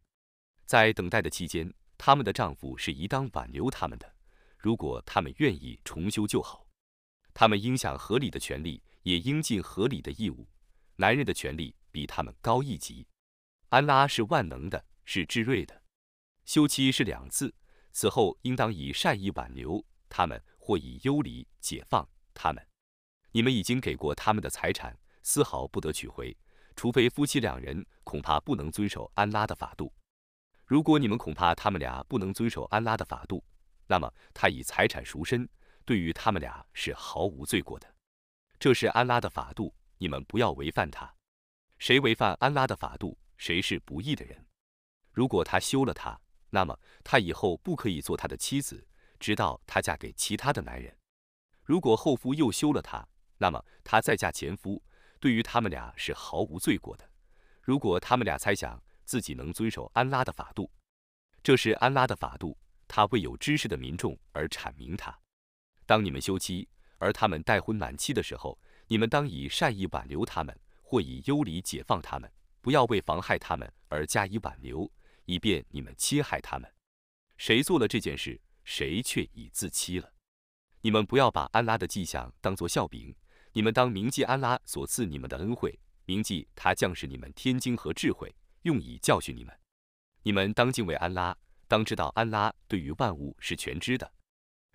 在等待的期间，他们的丈夫是宜当挽留他们的。如果他们愿意重修就好，他们应享合理的权利，也应尽合理的义务。男人的权利比他们高一级。安拉是万能的。是智睿的，休妻是两次，此后应当以善意挽留他们，或以优礼解放他们。你们已经给过他们的财产，丝毫不得取回，除非夫妻两人恐怕不能遵守安拉的法度。如果你们恐怕他们俩不能遵守安拉的法度，那么他以财产赎身，对于他们俩是毫无罪过的。这是安拉的法度，你们不要违反他。谁违反安拉的法度，谁是不义的人。如果他休了她，那么他以后不可以做他的妻子，直到她嫁给其他的男人。如果后夫又休了她，那么她再嫁前夫，对于他们俩是毫无罪过的。如果他们俩猜想自己能遵守安拉的法度，这是安拉的法度，他为有知识的民众而阐明他。当你们休妻，而他们待婚满期的时候，你们当以善意挽留他们，或以优礼解放他们，不要为妨害他们而加以挽留。以便你们侵害他们，谁做了这件事，谁却已自欺了。你们不要把安拉的迹象当作笑柄，你们当铭记安拉所赐你们的恩惠，铭记他降示你们天经和智慧，用以教训你们。你们当敬畏安拉，当知道安拉对于万物是全知的。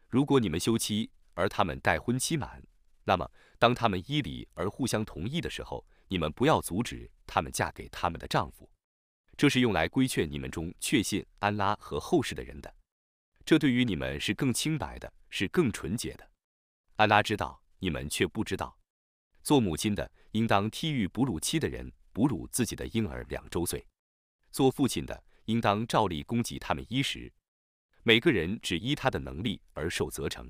如果你们休妻，而他们待婚期满，那么当他们依礼而互相同意的时候，你们不要阻止他们嫁给他们的丈夫。这是用来规劝你们中确信安拉和后世的人的，这对于你们是更清白的，是更纯洁的。安拉知道，你们却不知道。做母亲的应当替育哺乳期的人哺乳自己的婴儿两周岁；做父亲的应当照例供给他们衣食。每个人只依他的能力而受责成。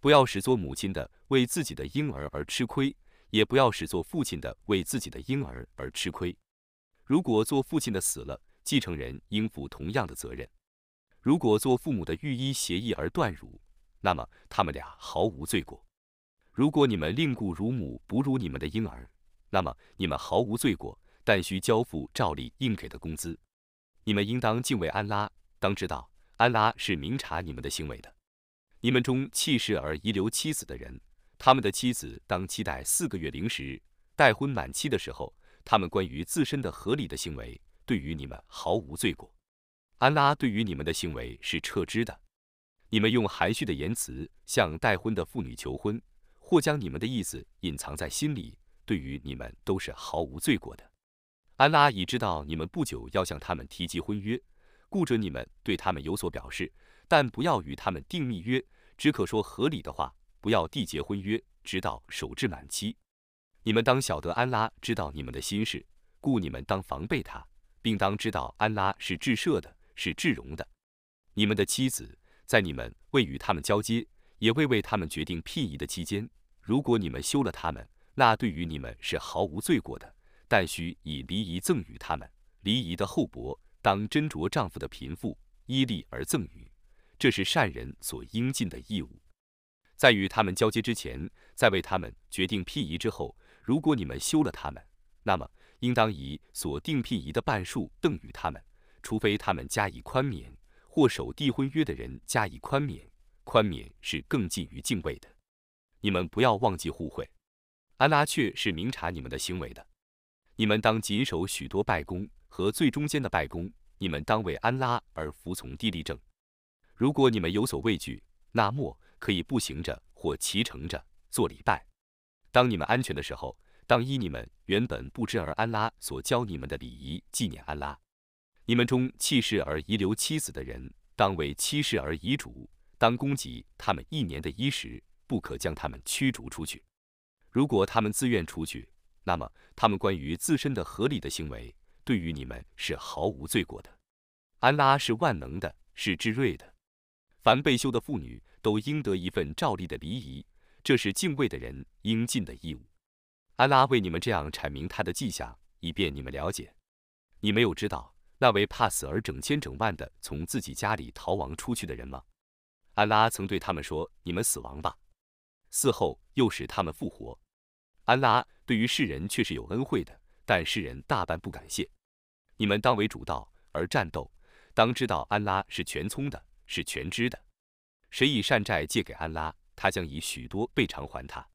不要使做母亲的为自己的婴儿而吃亏，也不要使做父亲的为自己的婴儿而吃亏。如果做父亲的死了，继承人应负同样的责任；如果做父母的御医协议而断乳，那么他们俩毫无罪过。如果你们另雇乳母哺乳你们的婴儿，那么你们毫无罪过，但需交付照例应给的工资。你们应当敬畏安拉，当知道安拉是明察你们的行为的。你们中弃世而遗留妻子的人，他们的妻子当期待四个月零时，待婚满期的时候。他们关于自身的合理的行为，对于你们毫无罪过。安拉对于你们的行为是撤知的。你们用含蓄的言辞向待婚的妇女求婚，或将你们的意思隐藏在心里，对于你们都是毫无罪过的。安拉已知道你们不久要向他们提及婚约，顾准你们对他们有所表示，但不要与他们订密约，只可说合理的话，不要缔结婚约，直到守至满期。你们当晓得安拉知道你们的心事，故你们当防备他，并当知道安拉是至赦的，是至容的。你们的妻子在你们未与他们交接，也未为他们决定聘仪的期间，如果你们休了他们，那对于你们是毫无罪过的，但需以离仪赠与他们。离仪的厚薄，当斟酌丈夫的贫富，依例而赠与，这是善人所应尽的义务。在与他们交接之前，在为他们决定聘仪之后。如果你们休了他们，那么应当以所定聘仪的半数赠与他们，除非他们加以宽免，或守缔婚约的人加以宽免。宽免是更近于敬畏的。你们不要忘记互惠，安拉却是明察你们的行为的。你们当谨守许多拜功和最中间的拜功，你们当为安拉而服从地利正。如果你们有所畏惧，那么可以步行着或骑乘着做礼拜。当你们安全的时候，当依你们原本不知而安拉所教你们的礼仪纪念安拉。你们中弃世而遗留妻子的人，当为妻室而遗嘱，当供给他们一年的衣食，不可将他们驱逐出去。如果他们自愿出去，那么他们关于自身的合理的行为，对于你们是毫无罪过的。安拉是万能的，是智睿的。凡被休的妇女都应得一份照例的礼仪，这是敬畏的人应尽的义务。安拉为你们这样阐明他的迹象，以便你们了解。你没有知道那位怕死而整千整万的从自己家里逃亡出去的人吗？安拉曾对他们说：“你们死亡吧，死后又使他们复活。”安拉对于世人却是有恩惠的，但世人大半不感谢。你们当为主道而战斗，当知道安拉是全聪的。是全知的，谁以善债借给安拉，他将以许多倍偿还他。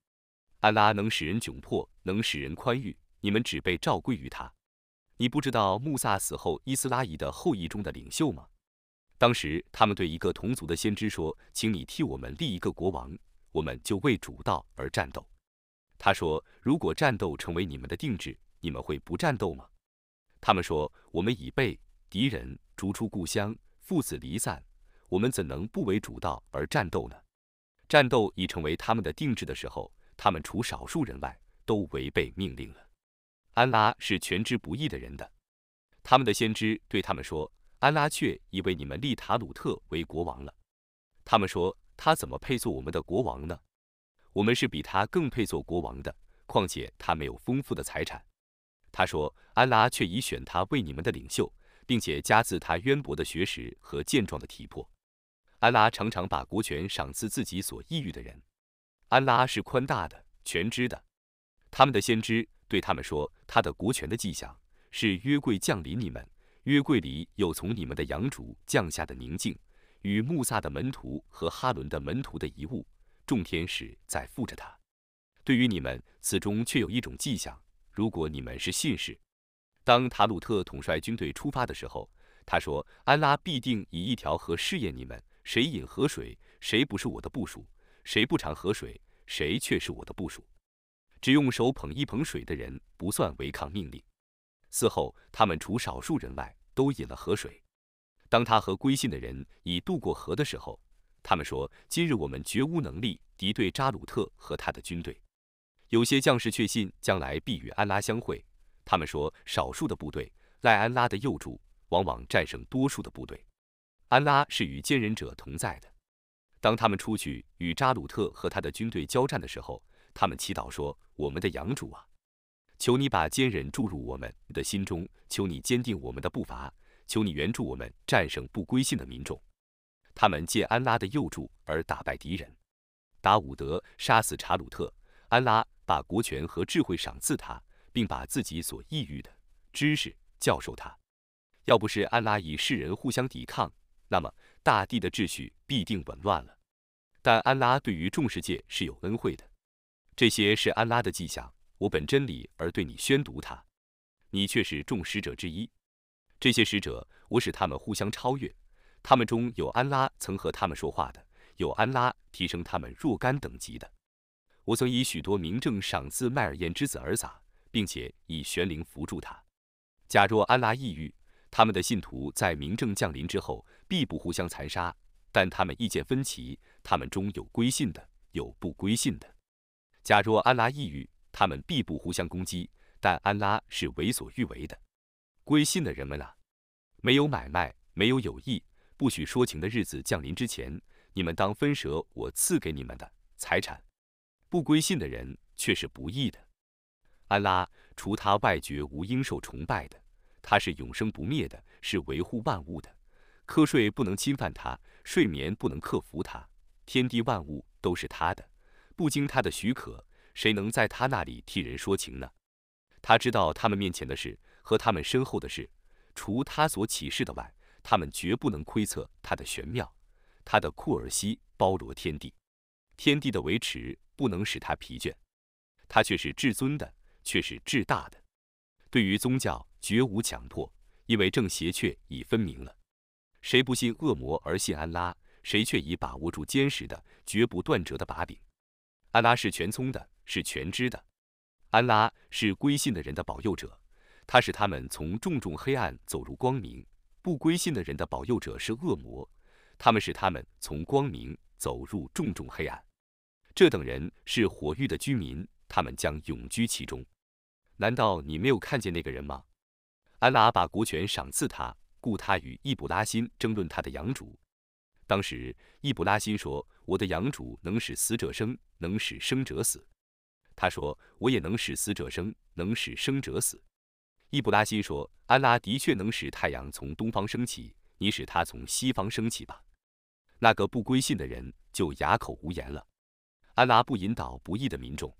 安拉能使人窘迫，能使人宽裕，你们只被召归于他。你不知道穆萨死后伊斯拉伊的后裔中的领袖吗？当时他们对一个同族的先知说：“请你替我们立一个国王，我们就为主道而战斗。”他说：“如果战斗成为你们的定制，你们会不战斗吗？”他们说：“我们已被敌人逐出故乡，父子离散。”我们怎能不为主道而战斗呢？战斗已成为他们的定制的时候，他们除少数人外都违背命令了。安拉是全知不义的人的。他们的先知对他们说：“安拉却以为你们立塔鲁特为国王了。”他们说：“他怎么配做我们的国王呢？我们是比他更配做国王的。况且他没有丰富的财产。”他说：“安拉却已选他为你们的领袖，并且加赐他渊博的学识和健壮的体魄。”安拉常常把国权赏赐自己所抑郁的人。安拉是宽大的、全知的。他们的先知对他们说：“他的国权的迹象是约柜降临你们，约柜里有从你们的羊主降下的宁静，与穆萨的门徒和哈伦的门徒的遗物，众天使在附着他。对于你们，此中却有一种迹象。如果你们是信士，当塔鲁特统帅军队出发的时候，他说：安拉必定以一条河试验你们。”谁饮河水，谁不是我的部属；谁不尝河水，谁却是我的部属。只用手捧一捧水的人，不算违抗命令。嗣后，他们除少数人外，都饮了河水。当他和归信的人已渡过河的时候，他们说：“今日我们绝无能力敌对扎鲁特和他的军队。”有些将士确信将来必与安拉相会。他们说：“少数的部队赖安拉的佑助，往往战胜多数的部队。”安拉是与坚忍者同在的。当他们出去与扎鲁特和他的军队交战的时候，他们祈祷说：“我们的养主啊，求你把坚忍注入我们的心中，求你坚定我们的步伐，求你援助我们战胜不归信的民众。”他们借安拉的佑助而打败敌人。达伍德杀死查鲁特，安拉把国权和智慧赏赐他，并把自己所抑郁的知识教授他。要不是安拉以世人互相抵抗，那么，大地的秩序必定紊乱了。但安拉对于众世界是有恩惠的，这些是安拉的迹象。我本真理而对你宣读它，你却是众使者之一。这些使者，我使他们互相超越。他们中有安拉曾和他们说话的，有安拉提升他们若干等级的。我曾以许多名证赏赐麦尔燕之子尔撒，并且以玄灵扶助他。假若安拉抑郁。他们的信徒在明正降临之后，必不互相残杀，但他们意见分歧，他们中有归信的，有不归信的。假若安拉抑郁，他们必不互相攻击，但安拉是为所欲为的。归信的人们啊，没有买卖，没有友谊，不许说情的日子降临之前，你们当分舍我赐给你们的财产。不归信的人却是不义的。安拉除他外绝无应受崇拜的。他是永生不灭的，是维护万物的。瞌睡不能侵犯他，睡眠不能克服他。天地万物都是他的，不经他的许可，谁能在他那里替人说情呢？他知道他们面前的事和他们身后的事，除他所启示的外，他们绝不能窥测他的玄妙。他的库尔西包罗天地，天地的维持不能使他疲倦。他却是至尊的，却是至大的。对于宗教绝无强迫，因为正邪却已分明了。谁不信恶魔而信安拉，谁却已把握住坚实的、绝不断折的把柄。安拉是全聪的，是全知的。安拉是归信的人的保佑者，他使他们从重重黑暗走入光明；不归信的人的保佑者是恶魔，他们使他们从光明走入重重黑暗。这等人是火域的居民，他们将永居其中。难道你没有看见那个人吗？安拉把国权赏赐他，故他与易卜拉欣争论他的养主。当时易卜拉欣说：“我的养主能使死者生，能使生者死。”他说：“我也能使死者生，能使生者死。”易卜拉欣说：“安拉的确能使太阳从东方升起，你使它从西方升起吧。”那个不归信的人就哑口无言了。安拉不引导不义的民众，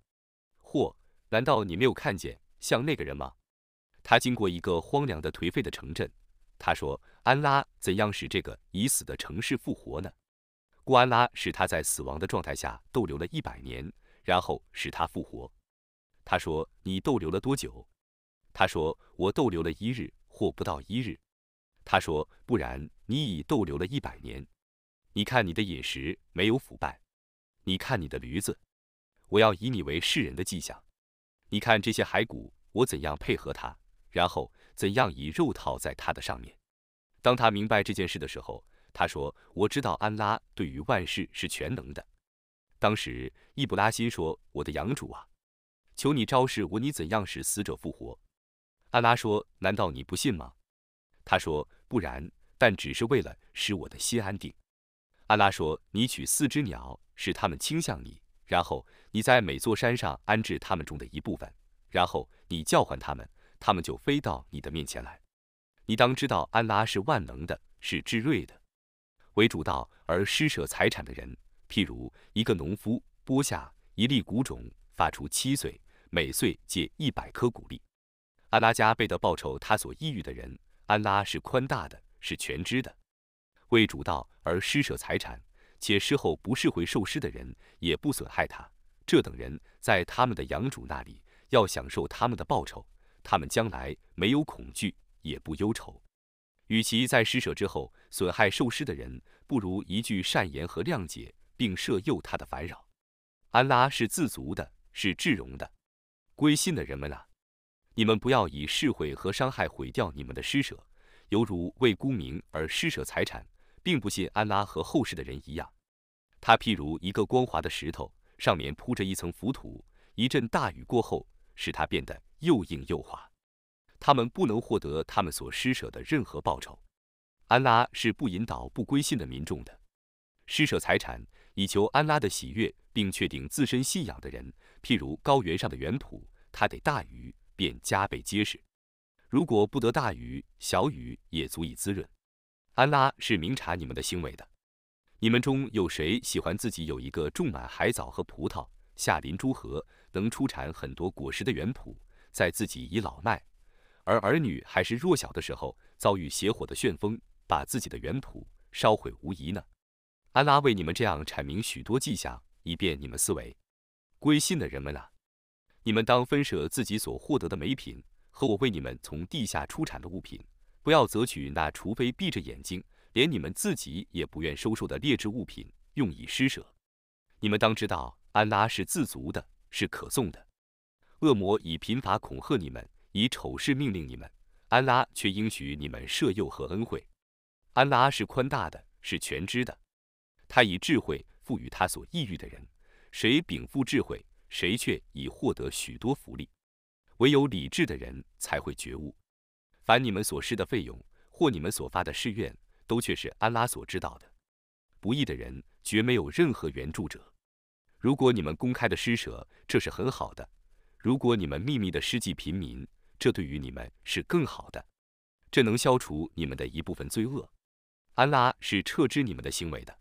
或难道你没有看见？像那个人吗？他经过一个荒凉的、颓废的城镇。他说：“安拉怎样使这个已死的城市复活呢？故安拉使他在死亡的状态下逗留了一百年，然后使他复活。”他说：“你逗留了多久？”他说：“我逗留了一日或不到一日。”他说：“不然，你已逗留了一百年。你看你的饮食没有腐败，你看你的驴子，我要以你为世人的迹象。”你看这些骸骨，我怎样配合他，然后怎样以肉套在他的上面。当他明白这件事的时候，他说：“我知道安拉对于万事是全能的。”当时易卜拉欣说：“我的养主啊，求你昭示我，你怎样使死者复活？”安拉说：“难道你不信吗？”他说：“不然，但只是为了使我的心安定。”安拉说：“你取四只鸟，使它们倾向你。”然后你在每座山上安置它们中的一部分，然后你叫唤它们，它们就飞到你的面前来。你当知道，安拉是万能的，是智睿的，为主道而施舍财产的人，譬如一个农夫播下一粒谷种，发出七岁，每岁结一百颗谷粒。安拉加倍的报酬他所抑郁的人。安拉是宽大的，是全知的，为主道而施舍财产。且事后不是会受施的人，也不损害他。这等人在他们的养主那里要享受他们的报酬，他们将来没有恐惧，也不忧愁。与其在施舍之后损害受施的人，不如一句善言和谅解，并赦宥他的烦扰。安拉是自足的，是至荣的。归信的人们啊，你们不要以释毁和伤害毁掉你们的施舍，犹如为沽名而施舍财产。并不信安拉和后世的人一样，他譬如一个光滑的石头，上面铺着一层浮土，一阵大雨过后，使它变得又硬又滑。他们不能获得他们所施舍的任何报酬。安拉是不引导不归信的民众的。施舍财产以求安拉的喜悦，并确定自身信仰的人，譬如高原上的原土，他得大雨便加倍结实；如果不得大雨，小雨也足以滋润。安拉是明察你们的行为的。你们中有谁喜欢自己有一个种满海藻和葡萄、下临诸河、能出产很多果实的园圃，在自己已老迈，而儿女还是弱小的时候，遭遇邪火的旋风，把自己的园圃烧毁无疑呢？安拉为你们这样阐明许多迹象，以便你们思维。归信的人们啊，你们当分舍自己所获得的美品和我为你们从地下出产的物品。不要择取那除非闭着眼睛，连你们自己也不愿收受的劣质物品，用以施舍。你们当知道，安拉是自足的，是可颂的。恶魔以贫乏恐吓你们，以丑事命令你们，安拉却应许你们赦宥和恩惠。安拉是宽大的，是全知的。他以智慧赋予他所抑郁的人，谁禀赋智慧，谁却已获得许多福利。唯有理智的人才会觉悟。凡你们所施的费用，或你们所发的誓愿，都却是安拉所知道的。不义的人绝没有任何援助者。如果你们公开的施舍，这是很好的；如果你们秘密的施济贫民，这对于你们是更好的。这能消除你们的一部分罪恶。安拉是撤知你们的行为的，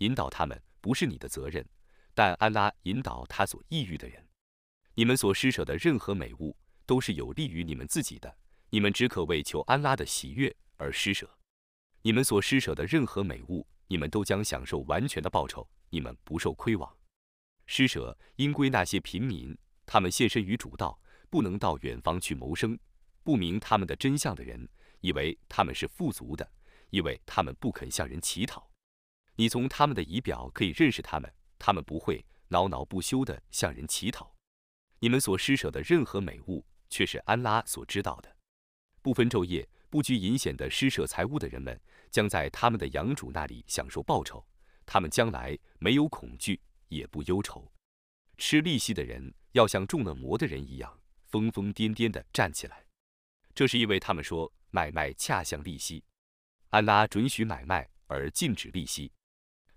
引导他们不是你的责任，但安拉引导他所抑郁的人。你们所施舍的任何美物，都是有利于你们自己的。你们只可为求安拉的喜悦而施舍，你们所施舍的任何美物，你们都将享受完全的报酬，你们不受亏枉。施舍应归那些平民，他们献身于主道，不能到远方去谋生，不明他们的真相的人，以为他们是富足的，因为他们不肯向人乞讨。你从他们的仪表可以认识他们，他们不会挠挠不休地向人乞讨。你们所施舍的任何美物，却是安拉所知道的。不分昼夜、不拘银显的施舍财物的人们，将在他们的养主那里享受报酬。他们将来没有恐惧，也不忧愁。吃利息的人要像中了魔的人一样，疯疯癫癫地站起来。这是因为他们说买卖恰像利息，安拉准许买卖而禁止利息。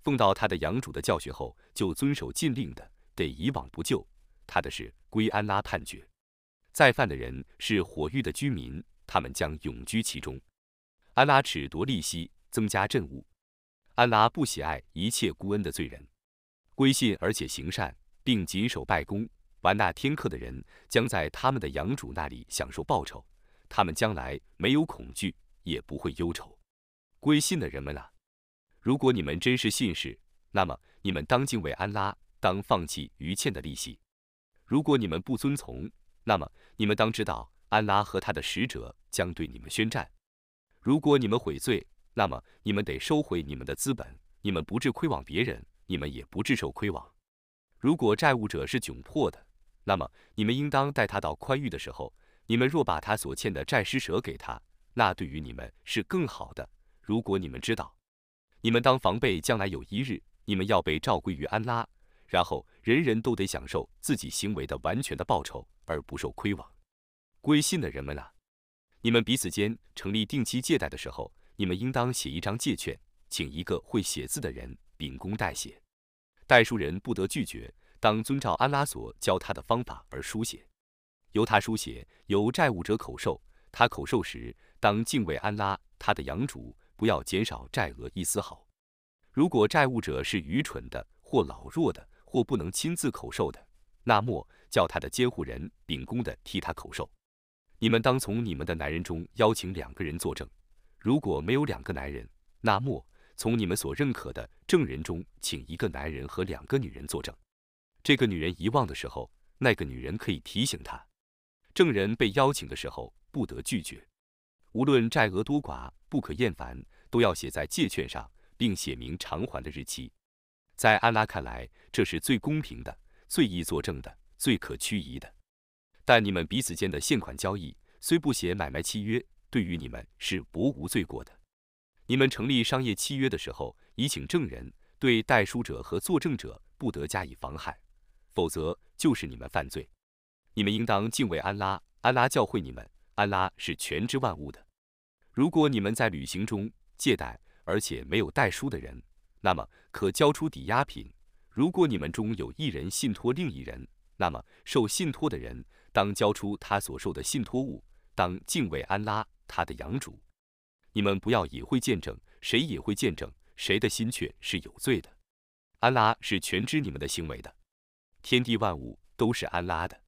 奉到他的养主的教训后，就遵守禁令的，得以往不咎。他的事归安拉判决。再犯的人是火域的居民，他们将永居其中。安拉褫夺利息，增加政务。安拉不喜爱一切孤恩的罪人。归信而且行善。并谨守拜功，完纳天课的人将在他们的养主那里享受报酬。他们将来没有恐惧，也不会忧愁。归信的人们啊，如果你们真是信士，那么你们当敬畏安拉，当放弃余欠的利息。如果你们不遵从，那么你们当知道，安拉和他的使者将对你们宣战。如果你们悔罪，那么你们得收回你们的资本。你们不致亏枉别人，你们也不致受亏枉。如果债务者是窘迫的，那么你们应当带他到宽裕的时候。你们若把他所欠的债施舍给他，那对于你们是更好的。如果你们知道，你们当防备将来有一日，你们要被召归于安拉，然后人人都得享受自己行为的完全的报酬，而不受亏枉。归信的人们啊，你们彼此间成立定期借贷的时候，你们应当写一张借券，请一个会写字的人秉公代写。代书人不得拒绝，当遵照安拉所教他的方法而书写，由他书写，由债务者口授。他口授时，当敬畏安拉，他的养主，不要减少债额一丝毫。如果债务者是愚蠢的，或老弱的，或不能亲自口授的，那么叫他的监护人秉公的替他口授。你们当从你们的男人中邀请两个人作证。如果没有两个男人，那么。从你们所认可的证人中，请一个男人和两个女人作证。这个女人遗忘的时候，那个女人可以提醒她。证人被邀请的时候，不得拒绝。无论债额多寡，不可厌烦，都要写在借券上，并写明偿还的日期。在安拉看来，这是最公平的、最易作证的、最可屈疑的。但你们彼此间的现款交易，虽不写买卖契约，对于你们是薄无罪过的。你们成立商业契约的时候，已请证人，对代书者和作证者不得加以妨害，否则就是你们犯罪。你们应当敬畏安拉，安拉教会你们，安拉是全知万物的。如果你们在旅行中借贷，而且没有代书的人，那么可交出抵押品。如果你们中有一人信托另一人，那么受信托的人当交出他所受的信托物，当敬畏安拉，他的养主。你们不要也会见证，谁也会见证，谁的心却是有罪的。安拉是全知你们的行为的，天地万物都是安拉的。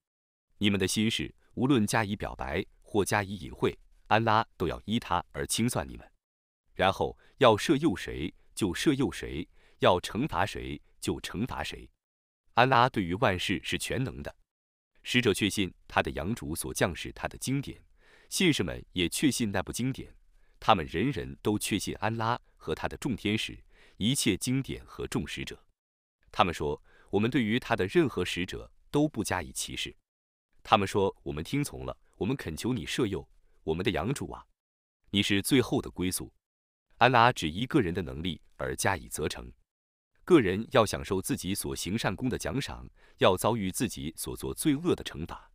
你们的心事，无论加以表白或加以隐晦，安拉都要依他而清算你们。然后要赦宥谁就赦宥谁，要惩罚谁就惩罚谁。安拉对于万事是全能的。使者确信他的养主所降示他的经典，信士们也确信那部经典。他们人人都确信安拉和他的众天使、一切经典和众使者。他们说：“我们对于他的任何使者都不加以歧视。”他们说：“我们听从了，我们恳求你赦宥，我们的养主啊，你是最后的归宿。安拉只依个人的能力而加以责成，个人要享受自己所行善功的奖赏，要遭遇自己所做罪恶的惩罚。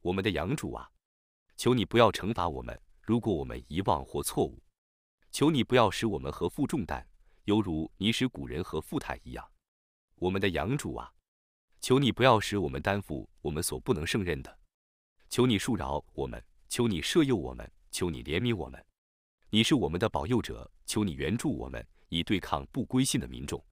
我们的养主啊，求你不要惩罚我们。”如果我们遗忘或错误，求你不要使我们和负重担，犹如你使古人和富太一样。我们的养主啊，求你不要使我们担负我们所不能胜任的。求你恕饶我们，求你赦宥我们，求你怜悯我们。你是我们的保佑者，求你援助我们，以对抗不归信的民众。